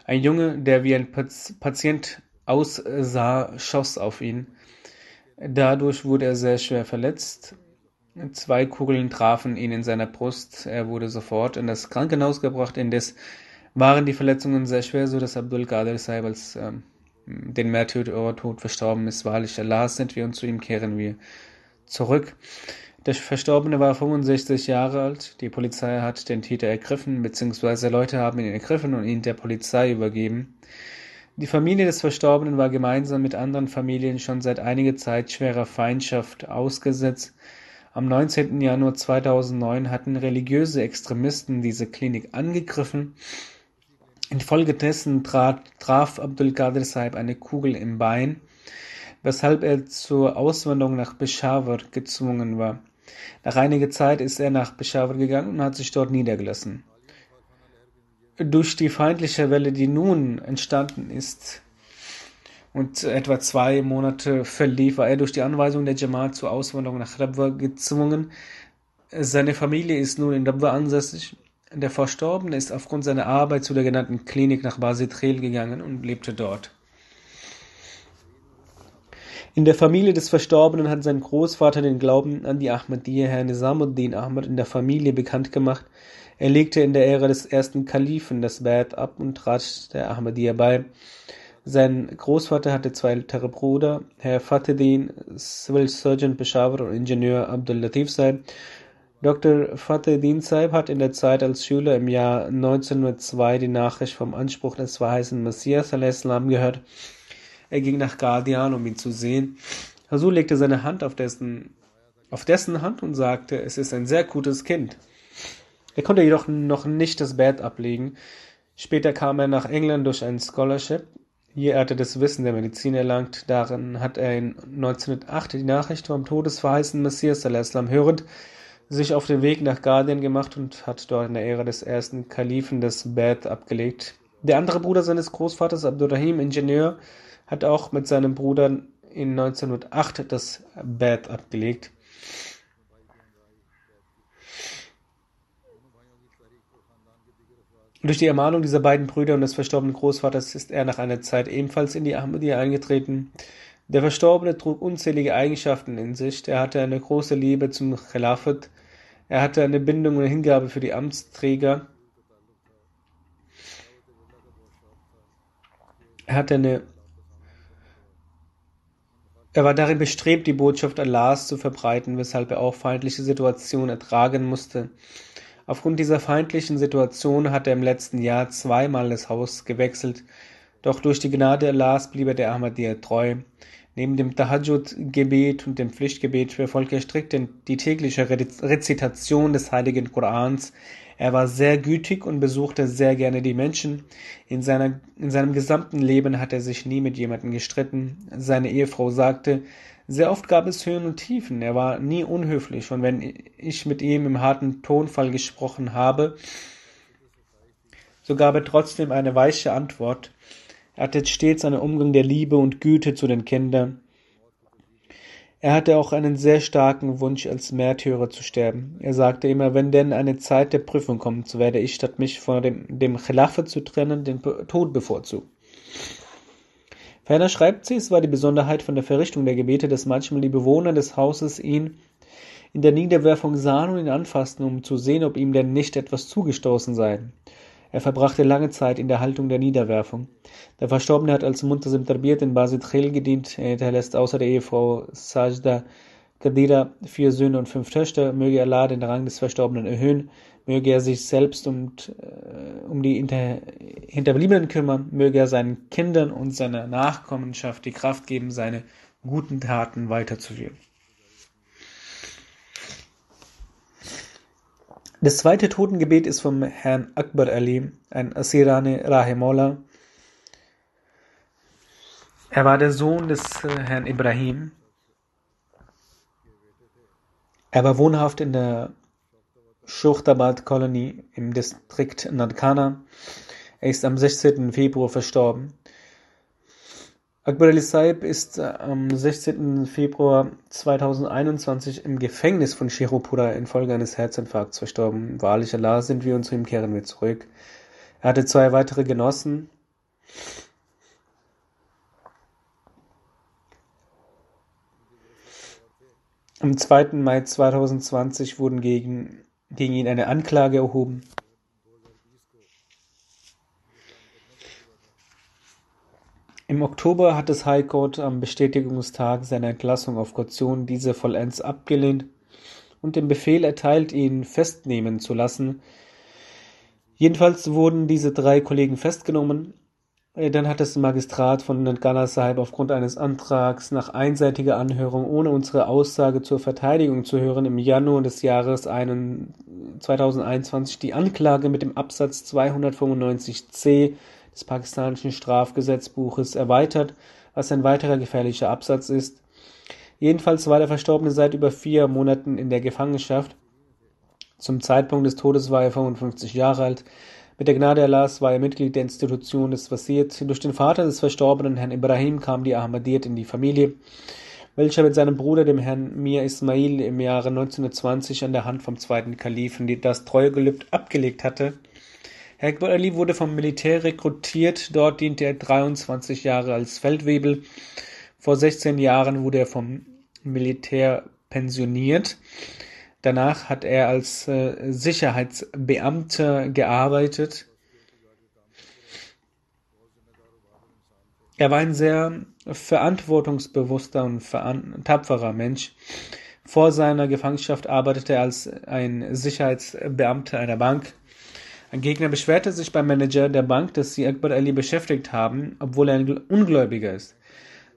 Ein Junge, der wie ein Patient aussah, schoss auf ihn. Dadurch wurde er sehr schwer verletzt. Zwei Kugeln trafen ihn in seiner Brust. Er wurde sofort in das Krankenhaus gebracht. Indes waren die Verletzungen sehr schwer, so dass Abdul Qadir Saib als ähm, den Märtyrertod verstorben ist. Wahrlich Allah sind wir und zu ihm kehren wir zurück. Der Verstorbene war 65 Jahre alt. Die Polizei hat den Täter ergriffen, beziehungsweise Leute haben ihn ergriffen und ihn der Polizei übergeben. Die Familie des Verstorbenen war gemeinsam mit anderen Familien schon seit einiger Zeit schwerer Feindschaft ausgesetzt. Am 19. Januar 2009 hatten religiöse Extremisten diese Klinik angegriffen. Infolgedessen traf Abdul Qadir Saib eine Kugel im Bein, weshalb er zur Auswanderung nach Peshawar gezwungen war. Nach einiger Zeit ist er nach Peshawar gegangen und hat sich dort niedergelassen. Durch die feindliche Welle, die nun entstanden ist und etwa zwei Monate verlief, war er durch die Anweisung der Jamaat zur Auswanderung nach Rabwa gezwungen. Seine Familie ist nun in Rabwa ansässig. Der Verstorbene ist aufgrund seiner Arbeit zu der genannten Klinik nach Basitrel gegangen und lebte dort. In der Familie des Verstorbenen hat sein Großvater den Glauben an die Ahmadiyya, Herr Nizamuddin Ahmad, in der Familie bekannt gemacht. Er legte in der Ära des ersten Kalifen das Bad ab und trat der Ahmadiyya bei. Sein Großvater hatte zwei ältere Brüder, Herr Fatedin, Civil Surgeon Peshawar und Ingenieur Abdul Latif Saib. Dr. Fatedin Saib hat in der Zeit als Schüler im Jahr 1902 die Nachricht vom Anspruch des verheißenen Messias gehört. Er ging nach Guardian, um ihn zu sehen. Hasul legte seine Hand auf dessen, auf dessen Hand und sagte, es ist ein sehr gutes Kind. Er konnte jedoch noch nicht das Bett ablegen. Später kam er nach England durch ein Scholarship. Hier hatte er das Wissen der Medizin erlangt. Darin hat er in 1908 die Nachricht vom todesverheißenen Messias al-Islam hörend sich auf den Weg nach Guardian gemacht und hat dort in der Ära des ersten Kalifen das Bett abgelegt. Der andere Bruder seines Großvaters, Abdurrahim, Ingenieur, hat auch mit seinem Bruder in 1908 das Bad abgelegt. Durch die Ermahnung dieser beiden Brüder und des verstorbenen Großvaters ist er nach einer Zeit ebenfalls in die Ahmadiyya eingetreten. Der Verstorbene trug unzählige Eigenschaften in sich. Er hatte eine große Liebe zum Khilafat. Er hatte eine Bindung und Hingabe für die Amtsträger. Er hatte eine er war darin bestrebt, die Botschaft Allahs zu verbreiten, weshalb er auch feindliche Situationen ertragen musste. Aufgrund dieser feindlichen Situation hat er im letzten Jahr zweimal das Haus gewechselt, doch durch die Gnade Allahs blieb er der Ahmadiyya treu. Neben dem Tahajjud-Gebet und dem Pflichtgebet verfolgte er strikt die tägliche Rezitation des heiligen Korans, er war sehr gütig und besuchte sehr gerne die Menschen. In, seiner, in seinem gesamten Leben hat er sich nie mit jemandem gestritten. Seine Ehefrau sagte, sehr oft gab es Höhen und Tiefen. Er war nie unhöflich und wenn ich mit ihm im harten Tonfall gesprochen habe, so gab er trotzdem eine weiche Antwort. Er hatte stets einen Umgang der Liebe und Güte zu den Kindern. Er hatte auch einen sehr starken Wunsch, als Märtyrer zu sterben. Er sagte immer, wenn denn eine Zeit der Prüfung kommt, so werde ich, statt mich von dem, dem Khilafat zu trennen, den Tod bevorzugen. Ferner schreibt sie, es war die Besonderheit von der Verrichtung der Gebete, dass manchmal die Bewohner des Hauses ihn in der Niederwerfung sahen und ihn anfassten, um zu sehen, ob ihm denn nicht etwas zugestoßen sei. Er verbrachte lange Zeit in der Haltung der Niederwerfung. Der Verstorbene hat als Muntasim Tarbiyat in Basit Khil gedient. Er hinterlässt außer der Ehefrau Sajda Kadira vier Söhne und fünf Töchter. Möge Allah den Rang des Verstorbenen erhöhen. Möge er sich selbst und äh, um die Inter Hinterbliebenen kümmern, möge er seinen Kindern und seiner Nachkommenschaft die Kraft geben, seine guten Taten weiterzuführen. Das zweite Totengebet ist vom Herrn Akbar Ali, ein Asirane Rahimullah. Er war der Sohn des äh, Herrn Ibrahim. Er war wohnhaft in der Shurtabad Colony im Distrikt Nadkana. Er ist am 16. Februar verstorben. Akbar Ali Saib ist äh, am 16. Februar 2021 im Gefängnis von Shirupura infolge eines Herzinfarkts verstorben. Wahrlich Allah sind wir und zu ihm kehren wir zurück. Er hatte zwei weitere Genossen. Am 2. Mai 2020 wurden gegen, gegen ihn eine Anklage erhoben. Im Oktober hat das High Court am Bestätigungstag seiner Entlassung auf Kaution diese vollends abgelehnt und den Befehl erteilt, ihn festnehmen zu lassen. Jedenfalls wurden diese drei Kollegen festgenommen. Äh, dann hat das Magistrat von Nangana Sahib aufgrund eines Antrags nach einseitiger Anhörung ohne unsere Aussage zur Verteidigung zu hören im Januar des Jahres 2021 die Anklage mit dem Absatz 295c des pakistanischen Strafgesetzbuches erweitert, was ein weiterer gefährlicher Absatz ist. Jedenfalls war der Verstorbene seit über vier Monaten in der Gefangenschaft. Zum Zeitpunkt des Todes war er 55 Jahre alt. Mit der Gnade Allahs war er Mitglied der Institution des Wasirt. Durch den Vater des Verstorbenen, Herrn Ibrahim, kam die Ahmadiyyat in die Familie, welcher mit seinem Bruder, dem Herrn Mir Ismail, im Jahre 1920 an der Hand vom zweiten Kalifen das Treuegelübde abgelegt hatte. Akbar Ali wurde vom Militär rekrutiert, dort diente er 23 Jahre als Feldwebel. Vor 16 Jahren wurde er vom Militär pensioniert. Danach hat er als äh, Sicherheitsbeamter gearbeitet. Er war ein sehr verantwortungsbewusster und tapferer Mensch. Vor seiner Gefangenschaft arbeitete er als ein Sicherheitsbeamter einer Bank. Ein Gegner beschwerte sich beim Manager der Bank, dass sie Akbar Ali beschäftigt haben, obwohl er ein Ungläubiger ist.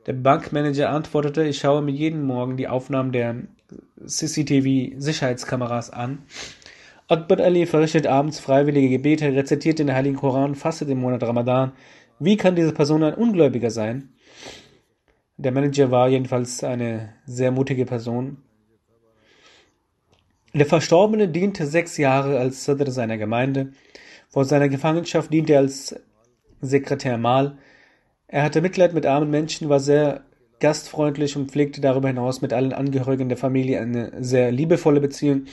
Der Bankmanager antwortete, ich schaue mir jeden Morgen die Aufnahmen der CCTV-Sicherheitskameras an. Akbar Ali verrichtet abends freiwillige Gebete, rezitiert den Heiligen Koran, fastet im Monat Ramadan. Wie kann diese Person ein Ungläubiger sein? Der Manager war jedenfalls eine sehr mutige Person. Der Verstorbene diente sechs Jahre als Sadr seiner Gemeinde. Vor seiner Gefangenschaft diente er als Sekretär Mal. Er hatte Mitleid mit armen Menschen, war sehr gastfreundlich und pflegte darüber hinaus mit allen Angehörigen der Familie eine sehr liebevolle Beziehung.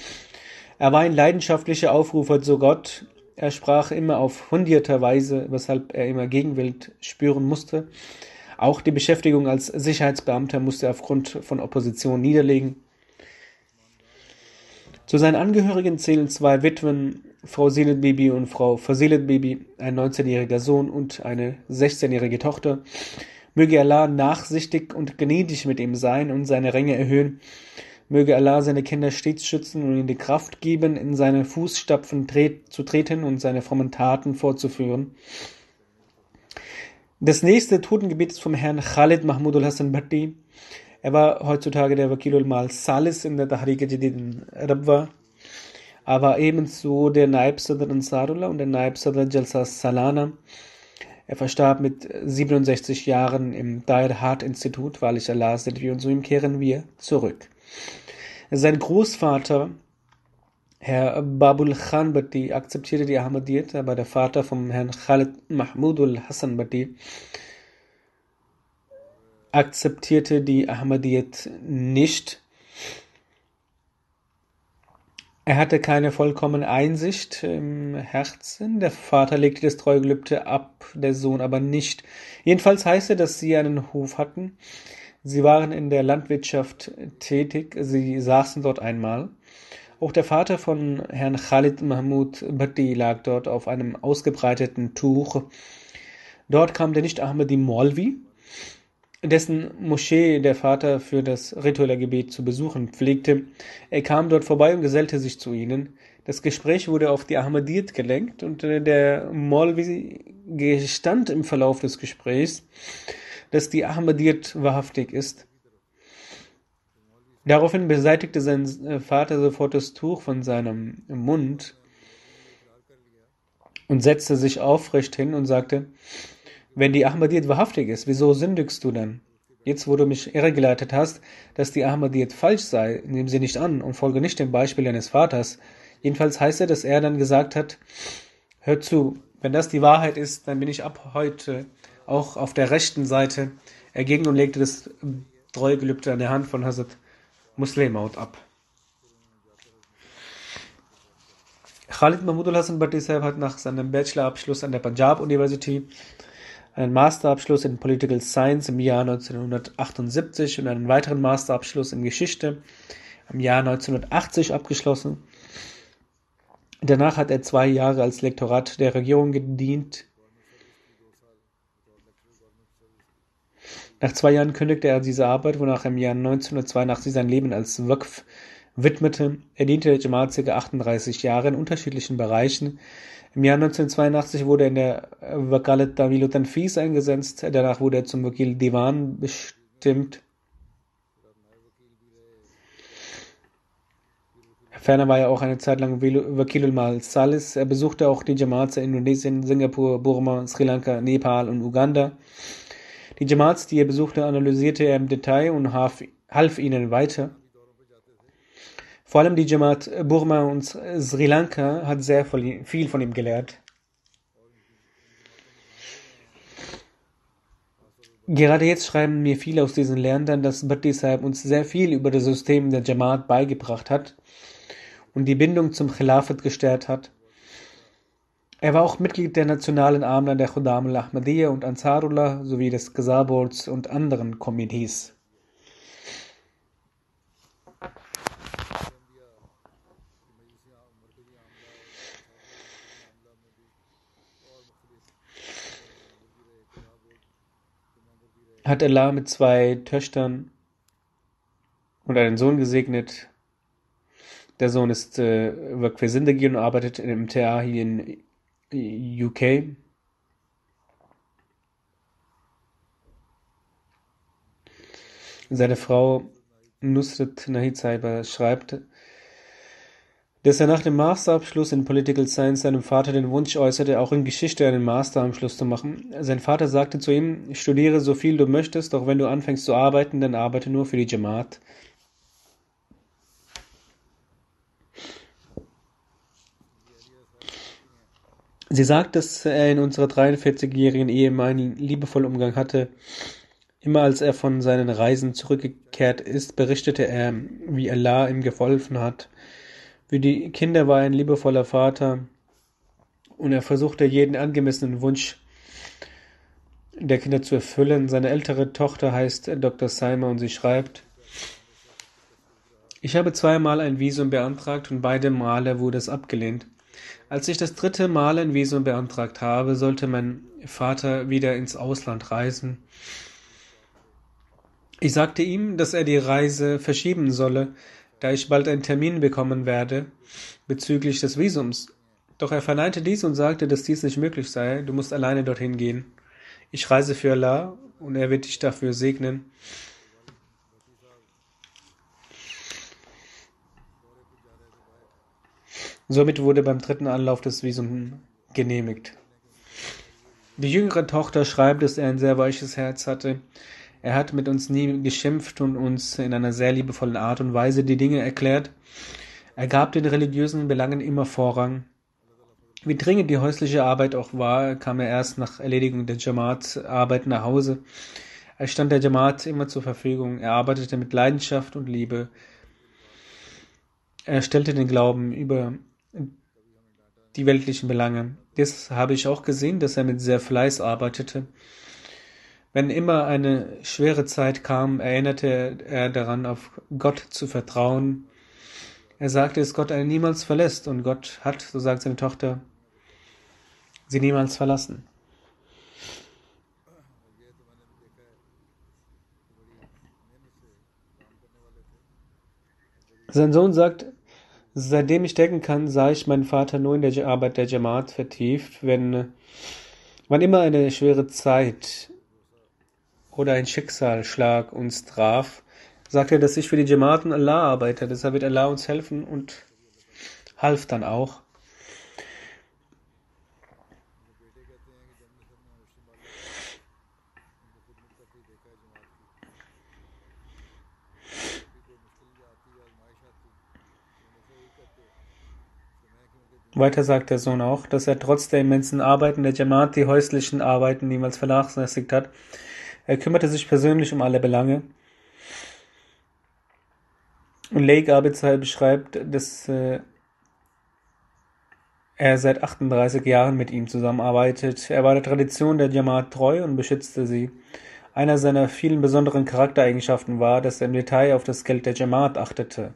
Er war ein leidenschaftlicher Aufrufer zu Gott. Er sprach immer auf hundierter Weise, weshalb er immer Gegenwind spüren musste. Auch die Beschäftigung als Sicherheitsbeamter musste er aufgrund von Opposition niederlegen. Zu seinen Angehörigen zählen zwei Witwen, Frau Seelet Bibi und Frau Bibi, ein 19-jähriger Sohn und eine 16-jährige Tochter. Möge Allah nachsichtig und gnädig mit ihm sein und seine Ränge erhöhen. Möge Allah seine Kinder stets schützen und ihnen die Kraft geben, in seine Fußstapfen zu treten und seine frommen Taten fortzuführen. Das nächste Totengebet ist vom Herrn Khalid Mahmudul Hassan Bhatti. Er war heutzutage der Wakilul Mal Salis in der Tahrik Jadid in Rabwa, aber ebenso der Naib Sadr Ansarullah und der Naib Sadr Jalsa Salana. Er verstarb mit 67 Jahren im Dair Hart Institut, wahrlich Allah sind wir und zu ihm kehren wir zurück. Sein Großvater, Herr Babul Khan Bhatti, akzeptierte die Ahmadiyyat, aber der Vater vom Herrn Khalid Mahmudul Hassan Bhatti akzeptierte die Ahmadiyyat nicht. Er hatte keine vollkommene Einsicht im Herzen. Der Vater legte das Treugelübde ab, der Sohn aber nicht. Jedenfalls heißt es, dass sie einen Hof hatten. Sie waren in der Landwirtschaft tätig. Sie saßen dort einmal. Auch der Vater von Herrn Khalid Mahmud Bhatti lag dort auf einem ausgebreiteten Tuch. Dort kam der Nicht-Ahmadi Molvi, dessen Moschee der Vater für das rituelle Gebet zu besuchen pflegte. Er kam dort vorbei und gesellte sich zu ihnen. Das Gespräch wurde auf die Ahmadiyyat gelenkt und äh, der Maulvi gestand im Verlauf des Gesprächs, dass die Ahmadiyyat wahrhaftig ist. Daraufhin beseitigte sein äh, Vater sofort das Tuch von seinem Mund und setzte sich aufrecht hin und sagte, wenn die Ahmadiyyat wahrhaftig ist, wieso sündigst du dann? Jetzt, wo du mich irregeleitet hast, dass die Ahmadiyyat falsch sei, nimm sie nicht an und folge nicht dem Beispiel deines Vaters, Jedenfalls heißt er, dass er dann gesagt hat, hör zu, wenn das die Wahrheit ist, dann bin ich ab heute auch auf der rechten Seite ergegen und legte das Treugelübde an der Hand von Hazrat Muslimaut ab. Khalid Mahmudul Hassan Bhatti hat nach seinem Bachelorabschluss an der Punjab University einen Masterabschluss in Political Science im Jahr 1978 und einen weiteren Masterabschluss in Geschichte im Jahr 1980 abgeschlossen. Danach hat er zwei Jahre als Lektorat der Regierung gedient. Nach zwei Jahren kündigte er diese Arbeit, wonach er im Jahr 1982 sein Leben als Waqf widmete. Er diente der Jamaat ca. 38 Jahre in unterschiedlichen Bereichen. Im Jahr 1982 wurde er in der Wakalat Tamil Tanfis eingesetzt. Danach wurde er zum Wakil Divan bestimmt. Ferner war er auch eine Zeit lang Wakilul Mal Salis. Er besuchte auch die Jamaats in Indonesien, Singapur, Burma, Sri Lanka, Nepal und Uganda. Die Jamaats, die er besuchte, analysierte er im Detail und half, half ihnen weiter. Vor allem die Jamaat Burma und Sri Lanka hat sehr viel von ihm gelehrt. Gerade jetzt schreiben mir viele aus diesen Ländern, dass Bhatti Sahib uns sehr viel über das System der Jamaat beigebracht hat und die Bindung zum Khilafat gestärkt hat. Er war auch Mitglied der nationalen Armen der Khuddam al-Ahmadiyya und Ansarullah sowie des Qazar und anderen Komitees. Hat Allah mit zwei Töchtern und einen Sohn gesegnet, der Sohn ist äh, Waqf Zindagi und arbeitet im TA hier in UK. Seine Frau Nusrat Nahid Saiba schreibt, dass er nach dem Masterabschluss in Political Science seinem Vater den Wunsch äußerte, auch in Geschichte einen Masterabschluss zu machen. Sein Vater sagte zu ihm, studiere so viel du möchtest, doch wenn du anfängst zu arbeiten, dann arbeite nur für die Jamaat. Sie sagt, dass er in unserer 43-jährigen Ehe einen liebevollen Umgang hatte. Immer als er von seinen Reisen zurückgekehrt ist, berichtete er, wie Allah ihm geholfen hat. Für die Kinder war er ein liebevoller Vater und er versuchte jeden angemessenen Wunsch der Kinder zu erfüllen. Seine ältere Tochter heißt Dr. Seimer und sie schreibt, ich habe zweimal ein Visum beantragt und beide Male wurde es abgelehnt. Als ich das dritte Mal ein Visum beantragt habe, sollte mein Vater wieder ins Ausland reisen. Ich sagte ihm, dass er die Reise verschieben solle, da ich bald einen Termin bekommen werde bezüglich des Visums. Doch er verneinte dies und sagte, dass dies nicht möglich sei, du musst alleine dorthin gehen. Ich reise für Allah und er wird dich dafür segnen. Somit wurde beim dritten Anlauf das Visum genehmigt. Die jüngere Tochter schreibt, dass er ein sehr weiches Herz hatte. Er hat mit uns nie geschimpft und uns in einer sehr liebevollen Art und Weise die Dinge erklärt. Er gab den religiösen Belangen immer Vorrang. Wie dringend die häusliche Arbeit auch war, kam er erst nach Erledigung der Jamaat-Arbeit nach Hause. Er stand der Jamaat immer zur Verfügung. Er arbeitete mit Leidenschaft und Liebe. Er stellte den Glauben über die weltlichen Belange. Das habe ich auch gesehen, dass er mit sehr Fleiß arbeitete. Wenn immer eine schwere Zeit kam, erinnerte er daran, auf Gott zu vertrauen. Er sagte, dass Gott einen niemals verlässt und Gott hat, so sagt seine Tochter, sie niemals verlassen. Sein Sohn sagt, Seitdem ich denken kann, sah ich meinen Vater nur in der Arbeit der Jamaat vertieft. Wenn, wann immer eine schwere Zeit oder ein Schicksalsschlag uns traf, sagte er, dass ich für die Jamaat und Allah arbeite. Deshalb wird Allah uns helfen und half dann auch. Weiter sagt der Sohn auch, dass er trotz der immensen Arbeiten der Jamaat die häuslichen Arbeiten niemals vernachlässigt hat. Er kümmerte sich persönlich um alle Belange. Und Lake Abizai beschreibt, dass äh, er seit 38 Jahren mit ihm zusammenarbeitet. Er war der Tradition der Jamaat treu und beschützte sie. Einer seiner vielen besonderen Charaktereigenschaften war, dass er im Detail auf das Geld der Jamaat achtete.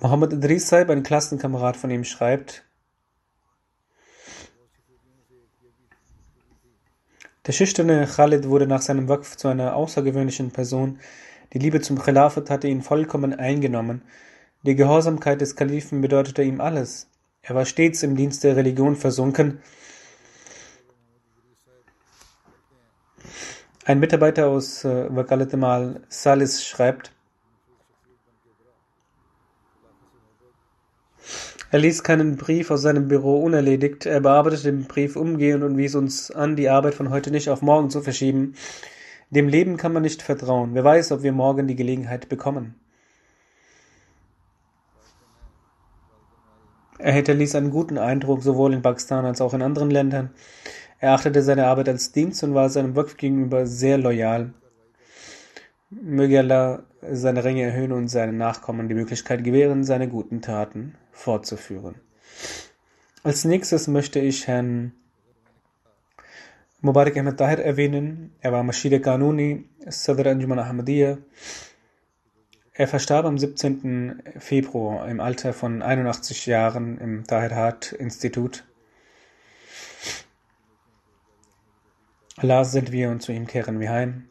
Mohammed Idris Saib, ein Klassenkamerad von ihm, schreibt, Der schüchterne Khalid wurde nach seinem Waqf zu einer außergewöhnlichen Person. Die Liebe zum Khilafat hatte ihn vollkommen eingenommen. Die Gehorsamkeit des Kalifen bedeutete ihm alles. Er war stets im Dienst der Religion versunken. Ein Mitarbeiter aus äh, Salis schreibt, Er ließ keinen Brief aus seinem Büro unerledigt, er bearbeitete den Brief umgehend und wies uns an, die Arbeit von heute nicht auf morgen zu verschieben. Dem Leben kann man nicht vertrauen. Wer weiß, ob wir morgen die Gelegenheit bekommen. Er hinterließ einen guten Eindruck sowohl in Pakistan als auch in anderen Ländern. Er achtete seine Arbeit als Dienst und war seinem Wokf gegenüber sehr loyal. Möge Allah seine Ränge erhöhen und seinen Nachkommen die Möglichkeit gewähren, seine guten Taten fortzuführen. Als nächstes möchte ich Herrn Mubarak Ahmed Tahir erwähnen. Er war Mashid Kanuni, Sadr Anjuman Ahmadiyya. Er verstarb am 17. Februar im Alter von 81 Jahren im Tahir Hart Institut. Allah sind wir und zu ihm kehren wir heim.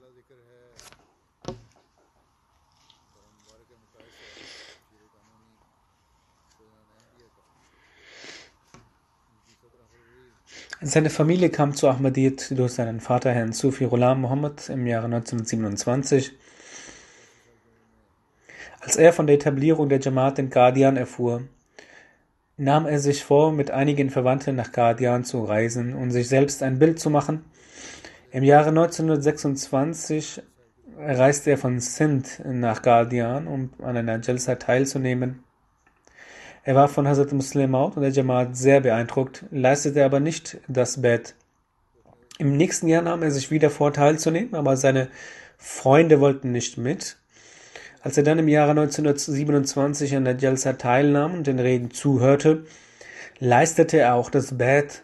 Seine Familie kam zu Ahmadiyyat durch seinen Vater Herrn Sufi Ghulam Muhammad im Jahre 1927. Als er von der Etablierung der Jamaat in Qadian erfuhr, nahm er sich vor, mit einigen Verwandten nach Qadian zu reisen und sich selbst ein Bild zu machen. Im Jahre 1926 reiste er von Sindh nach Qadian, um an einer Jalsa teilzunehmen. Er war von Hazrat Muslim Maud und der Jamaat sehr beeindruckt, leistete aber nicht das Bett. Im nächsten Jahr nahm er sich wieder vor, teilzunehmen, aber seine Freunde wollten nicht mit. Als er dann im Jahre 1927 an der Jalsa teilnahm und den Reden zuhörte, leistete er auch das Bett.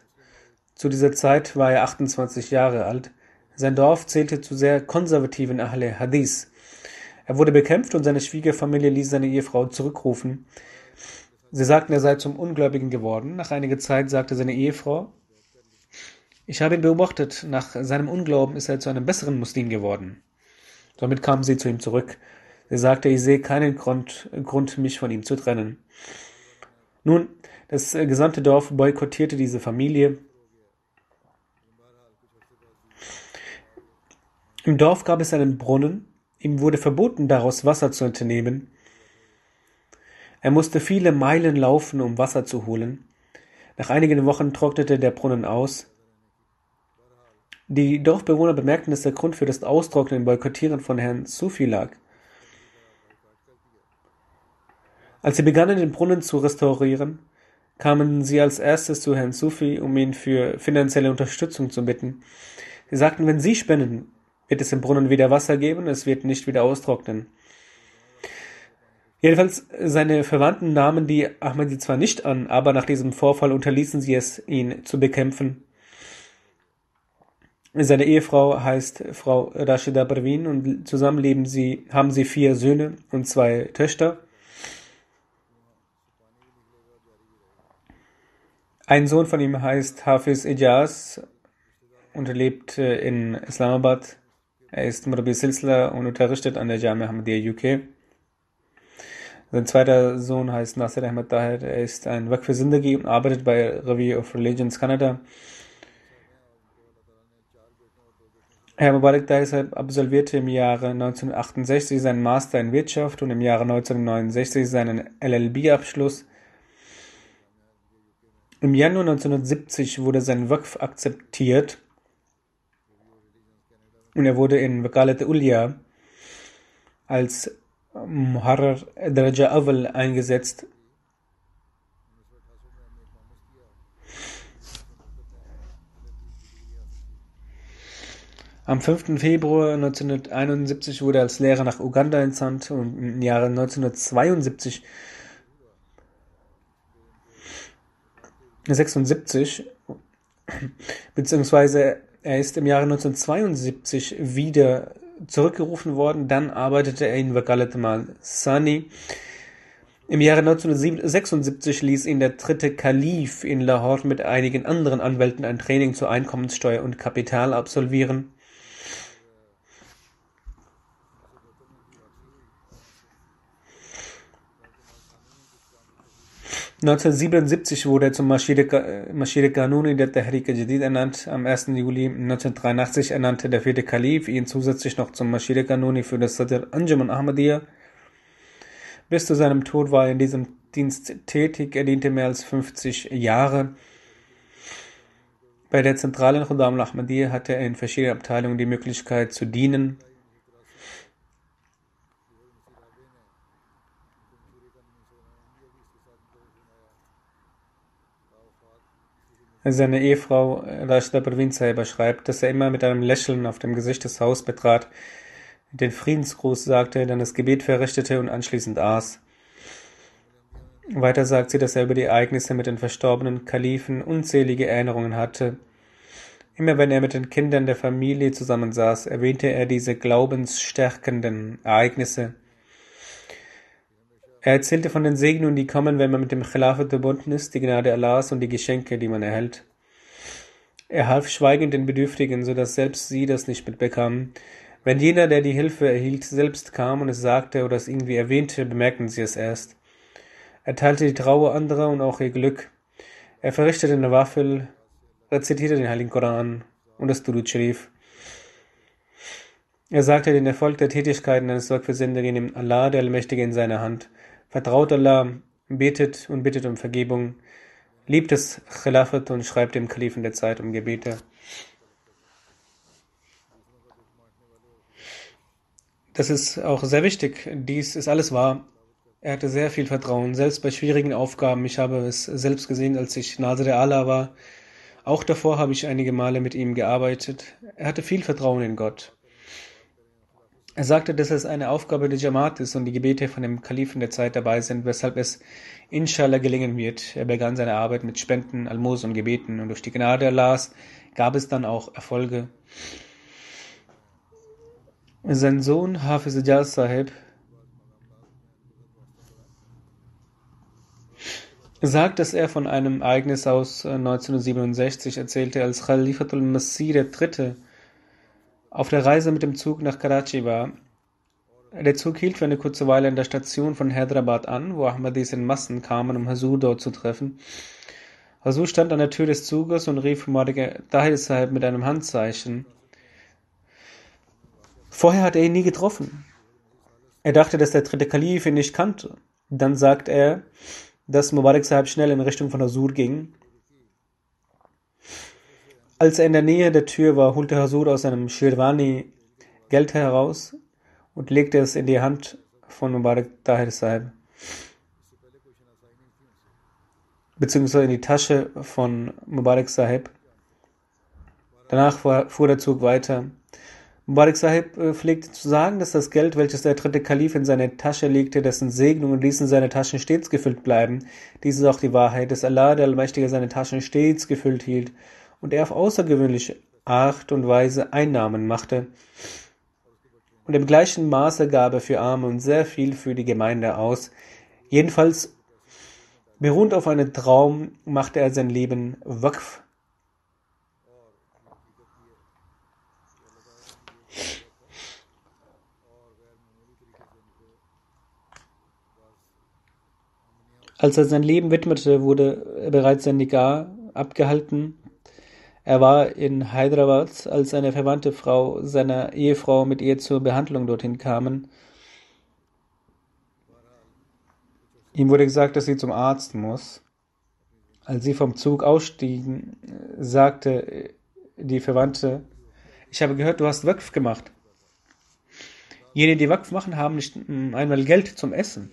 Zu dieser Zeit war er 28 Jahre alt. Sein Dorf zählte zu sehr konservativen Ahle Hadith. Er wurde bekämpft und seine Schwiegerfamilie ließ seine Ehefrau zurückrufen. Sie sagten, er sei zum Ungläubigen geworden. Nach einiger Zeit sagte seine Ehefrau, ich habe ihn beobachtet, nach seinem Unglauben ist er zu einem besseren Muslim geworden. Damit kam sie zu ihm zurück. Sie sagte, ich sehe keinen Grund, Grund, mich von ihm zu trennen. Nun, das gesamte Dorf boykottierte diese Familie. Im Dorf gab es einen Brunnen. Ihm wurde verboten, daraus Wasser zu entnehmen. Er musste viele Meilen laufen, um Wasser zu holen. Nach einigen Wochen trocknete der Brunnen aus. Die Dorfbewohner bemerkten, dass der Grund für das Austrocknen im Boykottieren von Herrn Sufi lag. Als sie begannen, den Brunnen zu restaurieren, kamen sie als erstes zu Herrn Sufi, um ihn für finanzielle Unterstützung zu bitten. Sie sagten, wenn Sie spenden, wird es im Brunnen wieder Wasser geben, es wird nicht wieder austrocknen. Jedenfalls, seine Verwandten nahmen die Ahmadi zwar nicht an, aber nach diesem Vorfall unterließen sie es, ihn zu bekämpfen. Seine Ehefrau heißt Frau Rashida Parvin und zusammen leben sie, haben sie vier Söhne und zwei Töchter. Ein Sohn von ihm heißt Hafiz Ijaz und lebt äh, in Islamabad. Er ist Murabi Silsla und unterrichtet an der Jamia Ahmadiyya UK. Sein zweiter Sohn heißt Nasir Ahmed Tahir. Er ist ein Waqf für Zindagi und arbeitet bei Review of Religions Canada. Herr Mubarak Tahir absolvierte im Jahre 1968 seinen Master in Wirtschaft und im Jahre 1969 seinen LLB-Abschluss. Im Januar 1970 wurde sein Waqf akzeptiert und er wurde in Wakalat Ulya als Muharrar Daraja Awal eingesetzt. Am 5. Februar 1971 wurde er als Lehrer nach Uganda entsandt und im Jahre 1972 76 beziehungsweise er ist im Jahre 1972 wieder zurückgerufen worden. Dann arbeitete er in Wakalat Mal Sani. Im Jahre 1976 ließ ihn der dritte Kalif in Lahore mit einigen anderen Anwälten ein Training zur Einkommenssteuer und Kapital absolvieren. 1977 wurde er zum Mashir Kanuni der Tehrik Jadid ernannt. Am 1. Juli 1983 ernannte der vierte Kalif ihn zusätzlich noch zum Mashir Kanuni für das Sadr Anjuman Ahmadiyya. Bis zu seinem Tod war er in diesem Dienst tätig. Er diente mehr als 50 Jahre. Bei der zentralen Khudam al-Ahmadiyya hatte er in verschiedenen Abteilungen die Möglichkeit zu dienen. Seine Ehefrau Rashida Parveen Sahiba schreibt, dass er immer mit einem Lächeln auf dem Gesicht das Haus betrat, den Friedensgruß sagte, dann das Gebet verrichtete und anschließend aß. Weiter sagt sie, dass er über die Ereignisse mit den verstorbenen Kalifen unzählige Erinnerungen hatte. Immer wenn er mit den Kindern der Familie zusammensaß, erwähnte er diese glaubensstärkenden Ereignisse. Er erzählte von den Segnungen, die kommen, wenn man mit dem Khilafat verbunden ist, die Gnade Allahs und die Geschenke, die man erhält. Er half schweigend den Bedürftigen, so dass selbst sie das nicht mitbekamen. Wenn jener, der die Hilfe erhielt, selbst kam und es sagte oder es irgendwie erwähnte, bemerkten sie es erst. Er teilte die Trauer anderer und auch ihr Glück. Er verrichtete eine Waffel, rezitierte den Heiligen Koran und das Durud Sharif. Er sagte, den Erfolg der Tätigkeiten eines Sorgversenders nimmt Allah, der Allmächtige, in seine Hand. Vertraut Allah, betet und bittet um Vergebung, liebt das Khilafat und schreibt dem Kalifen der Zeit um Gebete. Das ist auch sehr wichtig. Dies ist alles wahr. Er hatte sehr viel Vertrauen, selbst bei schwierigen Aufgaben. Ich habe es selbst gesehen, als ich Nasir Allah war. Auch davor habe ich einige Male mit ihm gearbeitet. Er hatte viel Vertrauen in Gott. Er sagte, dass es eine Aufgabe der Jamaat ist und die Gebete von dem Kalifen der Zeit dabei sind, weshalb es inshallah gelingen wird. Er begann seine Arbeit mit Spenden, Almos und Gebeten und durch die Gnade Allahs gab es dann auch Erfolge. Sein Sohn Hafiz Ijaz Sahib sagt, dass er von einem Ereignis aus 1967 erzählte, als Khalifatul Masih III auf der Reise mit dem Zug nach Karachi war. Der Zug hielt für eine kurze Weile an der Station von Hyderabad an, wo Ahmadis in Massen kamen, um Hasur dort zu treffen. Hasur stand an der Tür des Zuges und rief Malik Dahil Sahib mit einem Handzeichen. Vorher hat er ihn nie getroffen. Er dachte, dass der dritte Kalif ihn nicht kannte. Dann sagt er, dass Mubarak Sahib schnell in Richtung von Hasur ging als er in der Nähe der Tür war, holte Hasur aus seinem Shirwani Geld heraus und legte es in die Hand von Mubarak Tahir Sahib, beziehungsweise in die Tasche von Mubarak Sahib. Danach fuhr der Zug weiter. Mubarak Sahib äh, pflegte zu sagen, dass das Geld, welches der dritte Kalif in seine Tasche legte, dessen Segnungen ließen seine Taschen stets gefüllt bleiben. Dies ist auch die Wahrheit, dass Allah, der Allmächtige, seine Taschen stets gefüllt hielt und er auf außergewöhnliche Art und Weise Einnahmen machte. Und im gleichen Maße gab er für Arme und sehr viel für die Gemeinde aus. Jedenfalls Beruhend auf einen Traum machte er sein Leben Waqf. Als er sein Leben widmete, wurde bereits sein Nikah abgehalten. Er war in Hyderabad, als eine verwandte Frau seiner Ehefrau mit ihr zur Behandlung dorthin kamen. Ihm wurde gesagt, dass sie zum Arzt muss. Als sie vom Zug ausstiegen, sagte die Verwandte, ich habe gehört, du hast Wöckf gemacht. Jene, die Wöckf machen, haben nicht einmal Geld zum Essen.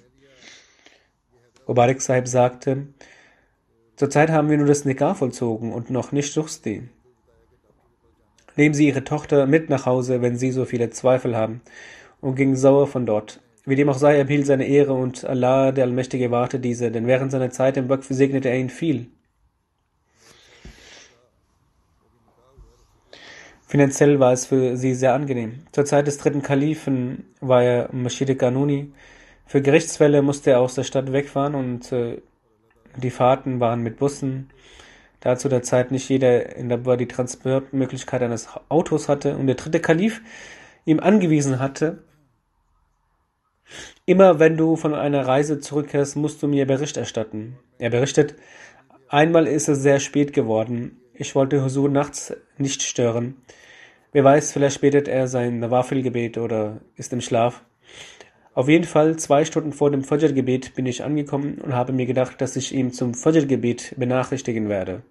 Mubarak Sahib sagte, zurzeit haben wir nur das Nikah vollzogen und noch nicht Suchsti. Nehmen Sie Ihre Tochter mit nach Hause, wenn Sie so viele Zweifel haben, und ging sauer von dort. Wie dem auch sei, er behielt seine Ehre und Allah, der Allmächtige, warte diese, denn während seiner Zeit im Waqf segnete er ihn viel. Finanziell war es für sie sehr angenehm. Zur Zeit des dritten Kalifen war er Mashid Kanuni, für Gerichtsfälle musste er aus der Stadt wegfahren und äh, die Fahrten waren mit Bussen, da zu der Zeit nicht jeder in der Bar die Transportmöglichkeit eines Autos hatte und der dritte Kalif ihm angewiesen hatte, immer wenn du von einer Reise zurückkehrst, musst du mir Bericht erstatten. Er berichtet, einmal ist es sehr spät geworden. Ich wollte Husur nachts nicht stören. Wer weiß, vielleicht betet er sein Nawafil-Gebet oder ist im Schlaf. Auf jeden Fall zwei Stunden vor dem Fajr-Gebet bin ich angekommen und habe mir gedacht, dass ich ihn zum Fajr-Gebet benachrichtigen werde.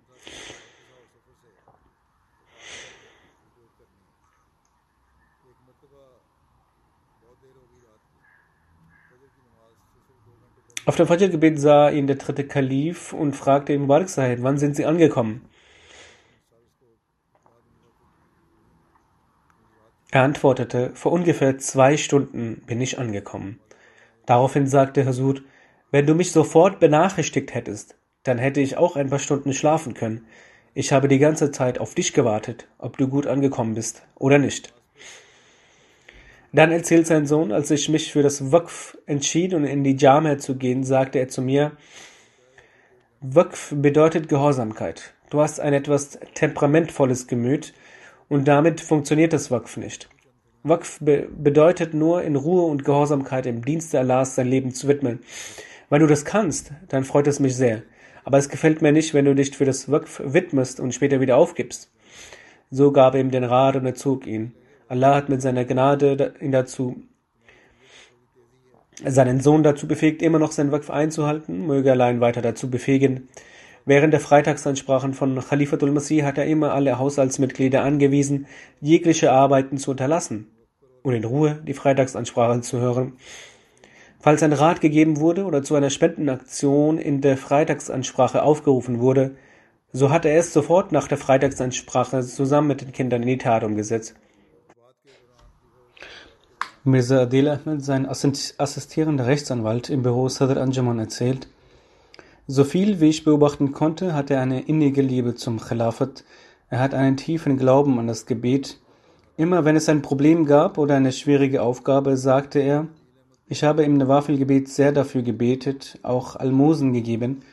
Auf dem Fajr-Gebet sah ihn der dritte Kalif und fragte ihn, Mubarak Sahib, wann sind Sie angekommen? Er antwortete, vor ungefähr zwei Stunden bin ich angekommen. Daraufhin sagte Hasud, wenn du mich sofort benachrichtigt hättest, dann hätte ich auch ein paar Stunden schlafen können. Ich habe die ganze Zeit auf dich gewartet, ob du gut angekommen bist oder nicht. Dann erzählt sein Sohn, als ich mich für das Waqf entschied und in die Jamia zu gehen, sagte er zu mir, Waqf bedeutet Gehorsamkeit. Du hast ein etwas temperamentvolles Gemüt, und damit funktioniert das Waqf nicht. Waqf be bedeutet nur, in Ruhe und Gehorsamkeit im Dienste Allahs sein Leben zu widmen. Wenn du das kannst, dann freut es mich sehr. Aber es gefällt mir nicht, wenn du dich für das Waqf widmest und später wieder aufgibst. So gab ihm den Rat und erzog ihn. Allah hat mit seiner Gnade ihn dazu, seinen Sohn dazu befähigt, immer noch sein Waqf einzuhalten, möge allein weiter dazu befähigen, Während der Freitagsansprachen von Khalifatul Masih hat er immer alle Haushaltsmitglieder angewiesen, jegliche Arbeiten zu unterlassen und in Ruhe die Freitagsansprache zu hören. Falls ein Rat gegeben wurde oder zu einer Spendenaktion in der Freitagsansprache aufgerufen wurde, so hat er es sofort nach der Freitagsansprache zusammen mit den Kindern in die Tat umgesetzt. Mirza Adil Ahmed, sein assistierender Rechtsanwalt im Büro Sadr Anjaman, erzählt, so viel wie ich beobachten konnte, hat er eine innige Liebe zum Khilafat. Er hat einen tiefen Glauben an das Gebet. Immer wenn es ein Problem gab oder eine schwierige Aufgabe, sagte er, ich habe im Nawafil-Gebet sehr dafür gebetet, auch Almosen gegeben.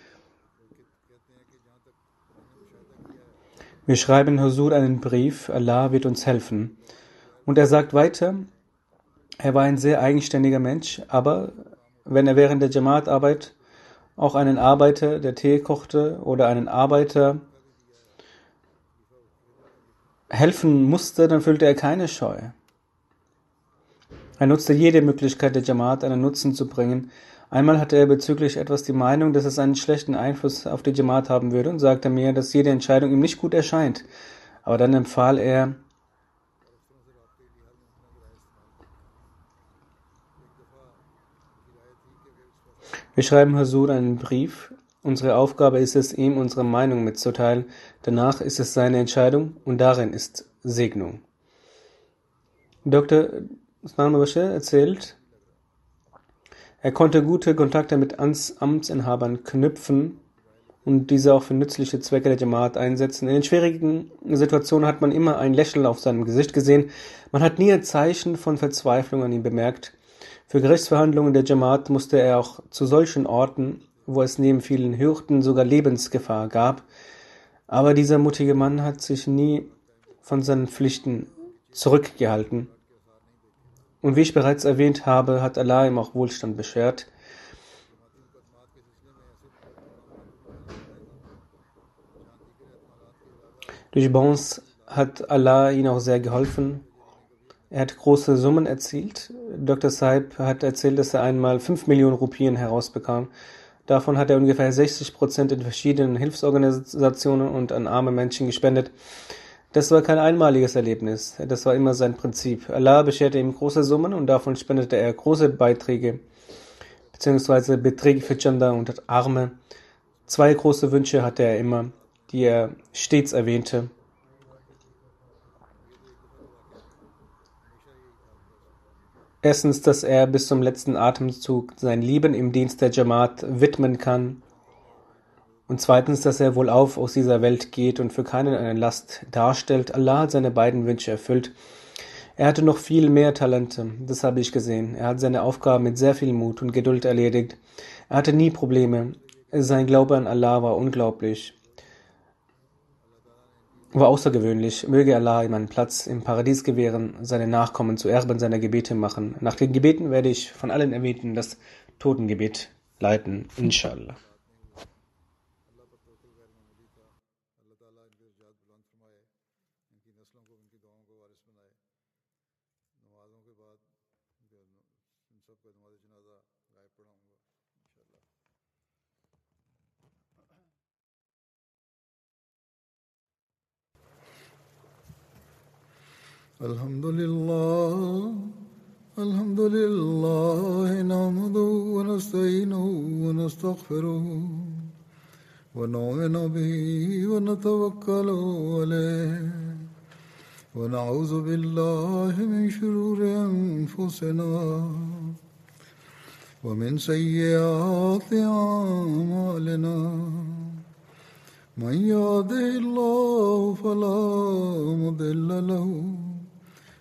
Wir schreiben Husur einen Brief, Allah wird uns helfen. Und er sagt weiter, er war ein sehr eigenständiger Mensch, aber wenn er während der Jamaat-Arbeit auch einen Arbeiter, der Tee kochte, oder einen Arbeiter helfen musste, dann fühlte er keine Scheu. Er nutzte jede Möglichkeit der Jamaat einen Nutzen zu bringen. Einmal hatte er bezüglich etwas die Meinung, dass es einen schlechten Einfluss auf die Jamaat haben würde und sagte mir, dass jede Entscheidung ihm nicht gut erscheint. Aber dann empfahl er, Wir schreiben Hasur einen Brief. Unsere Aufgabe ist es, ihm unsere Meinung mitzuteilen. Danach ist es seine Entscheidung und darin ist Segnung. Dr. Usman erzählt, er konnte gute Kontakte mit Amtsinhabern knüpfen und diese auch für nützliche Zwecke der Jamaat einsetzen. In den schwierigen Situationen hat man immer ein Lächeln auf seinem Gesicht gesehen. Man hat nie ein Zeichen von Verzweiflung an ihm bemerkt. Für Gerichtsverhandlungen der Jamaat musste er auch zu solchen Orten wo es neben vielen Hürden sogar Lebensgefahr gab. Aber dieser mutige Mann hat sich nie von seinen Pflichten zurückgehalten. Und wie ich bereits erwähnt habe, hat Allah ihm auch Wohlstand beschert. Durch Bons hat Allah ihn auch sehr geholfen. Er hat große Summen erzielt. Dr. Saib hat erzählt, dass er einmal 5 Millionen Rupien herausbekam. Davon hat er ungefähr 60 Prozent in verschiedenen Hilfsorganisationen und an arme Menschen gespendet. Das war kein einmaliges Erlebnis. Das war immer sein Prinzip. Allah bescherte ihm große Summen und davon spendete er große Beiträge bzw. Beträge für Chanda und Arme. Zwei große Wünsche hatte er immer, die er stets erwähnte. Erstens, dass er bis zum letzten Atemzug sein Leben im Dienst der Jamaat widmen kann. Und zweitens, dass er wohlauf aus dieser Welt geht und für keinen eine Last darstellt. Allah hat seine beiden Wünsche erfüllt. Er hatte noch viel mehr Talente, das habe ich gesehen. Er hat seine Aufgaben mit sehr viel Mut und Geduld erledigt. Er hatte nie Probleme. Sein Glaube an Allah war unglaublich war außergewöhnlich. Möge Allah ihm einen Platz im Paradies gewähren, seine Nachkommen zu Erben seiner Gebete machen. Nach den Gebeten werde ich von allen Erwähnten das Totengebet leiten, inshallah. الحمد لله الحمد لله نحمده ونستعينه ونستغفره ونؤمن به ونتوكل عليه ونعوذ بالله من شرور أنفسنا ومن سيئات أعمالنا. من يهده الله فلا مضل له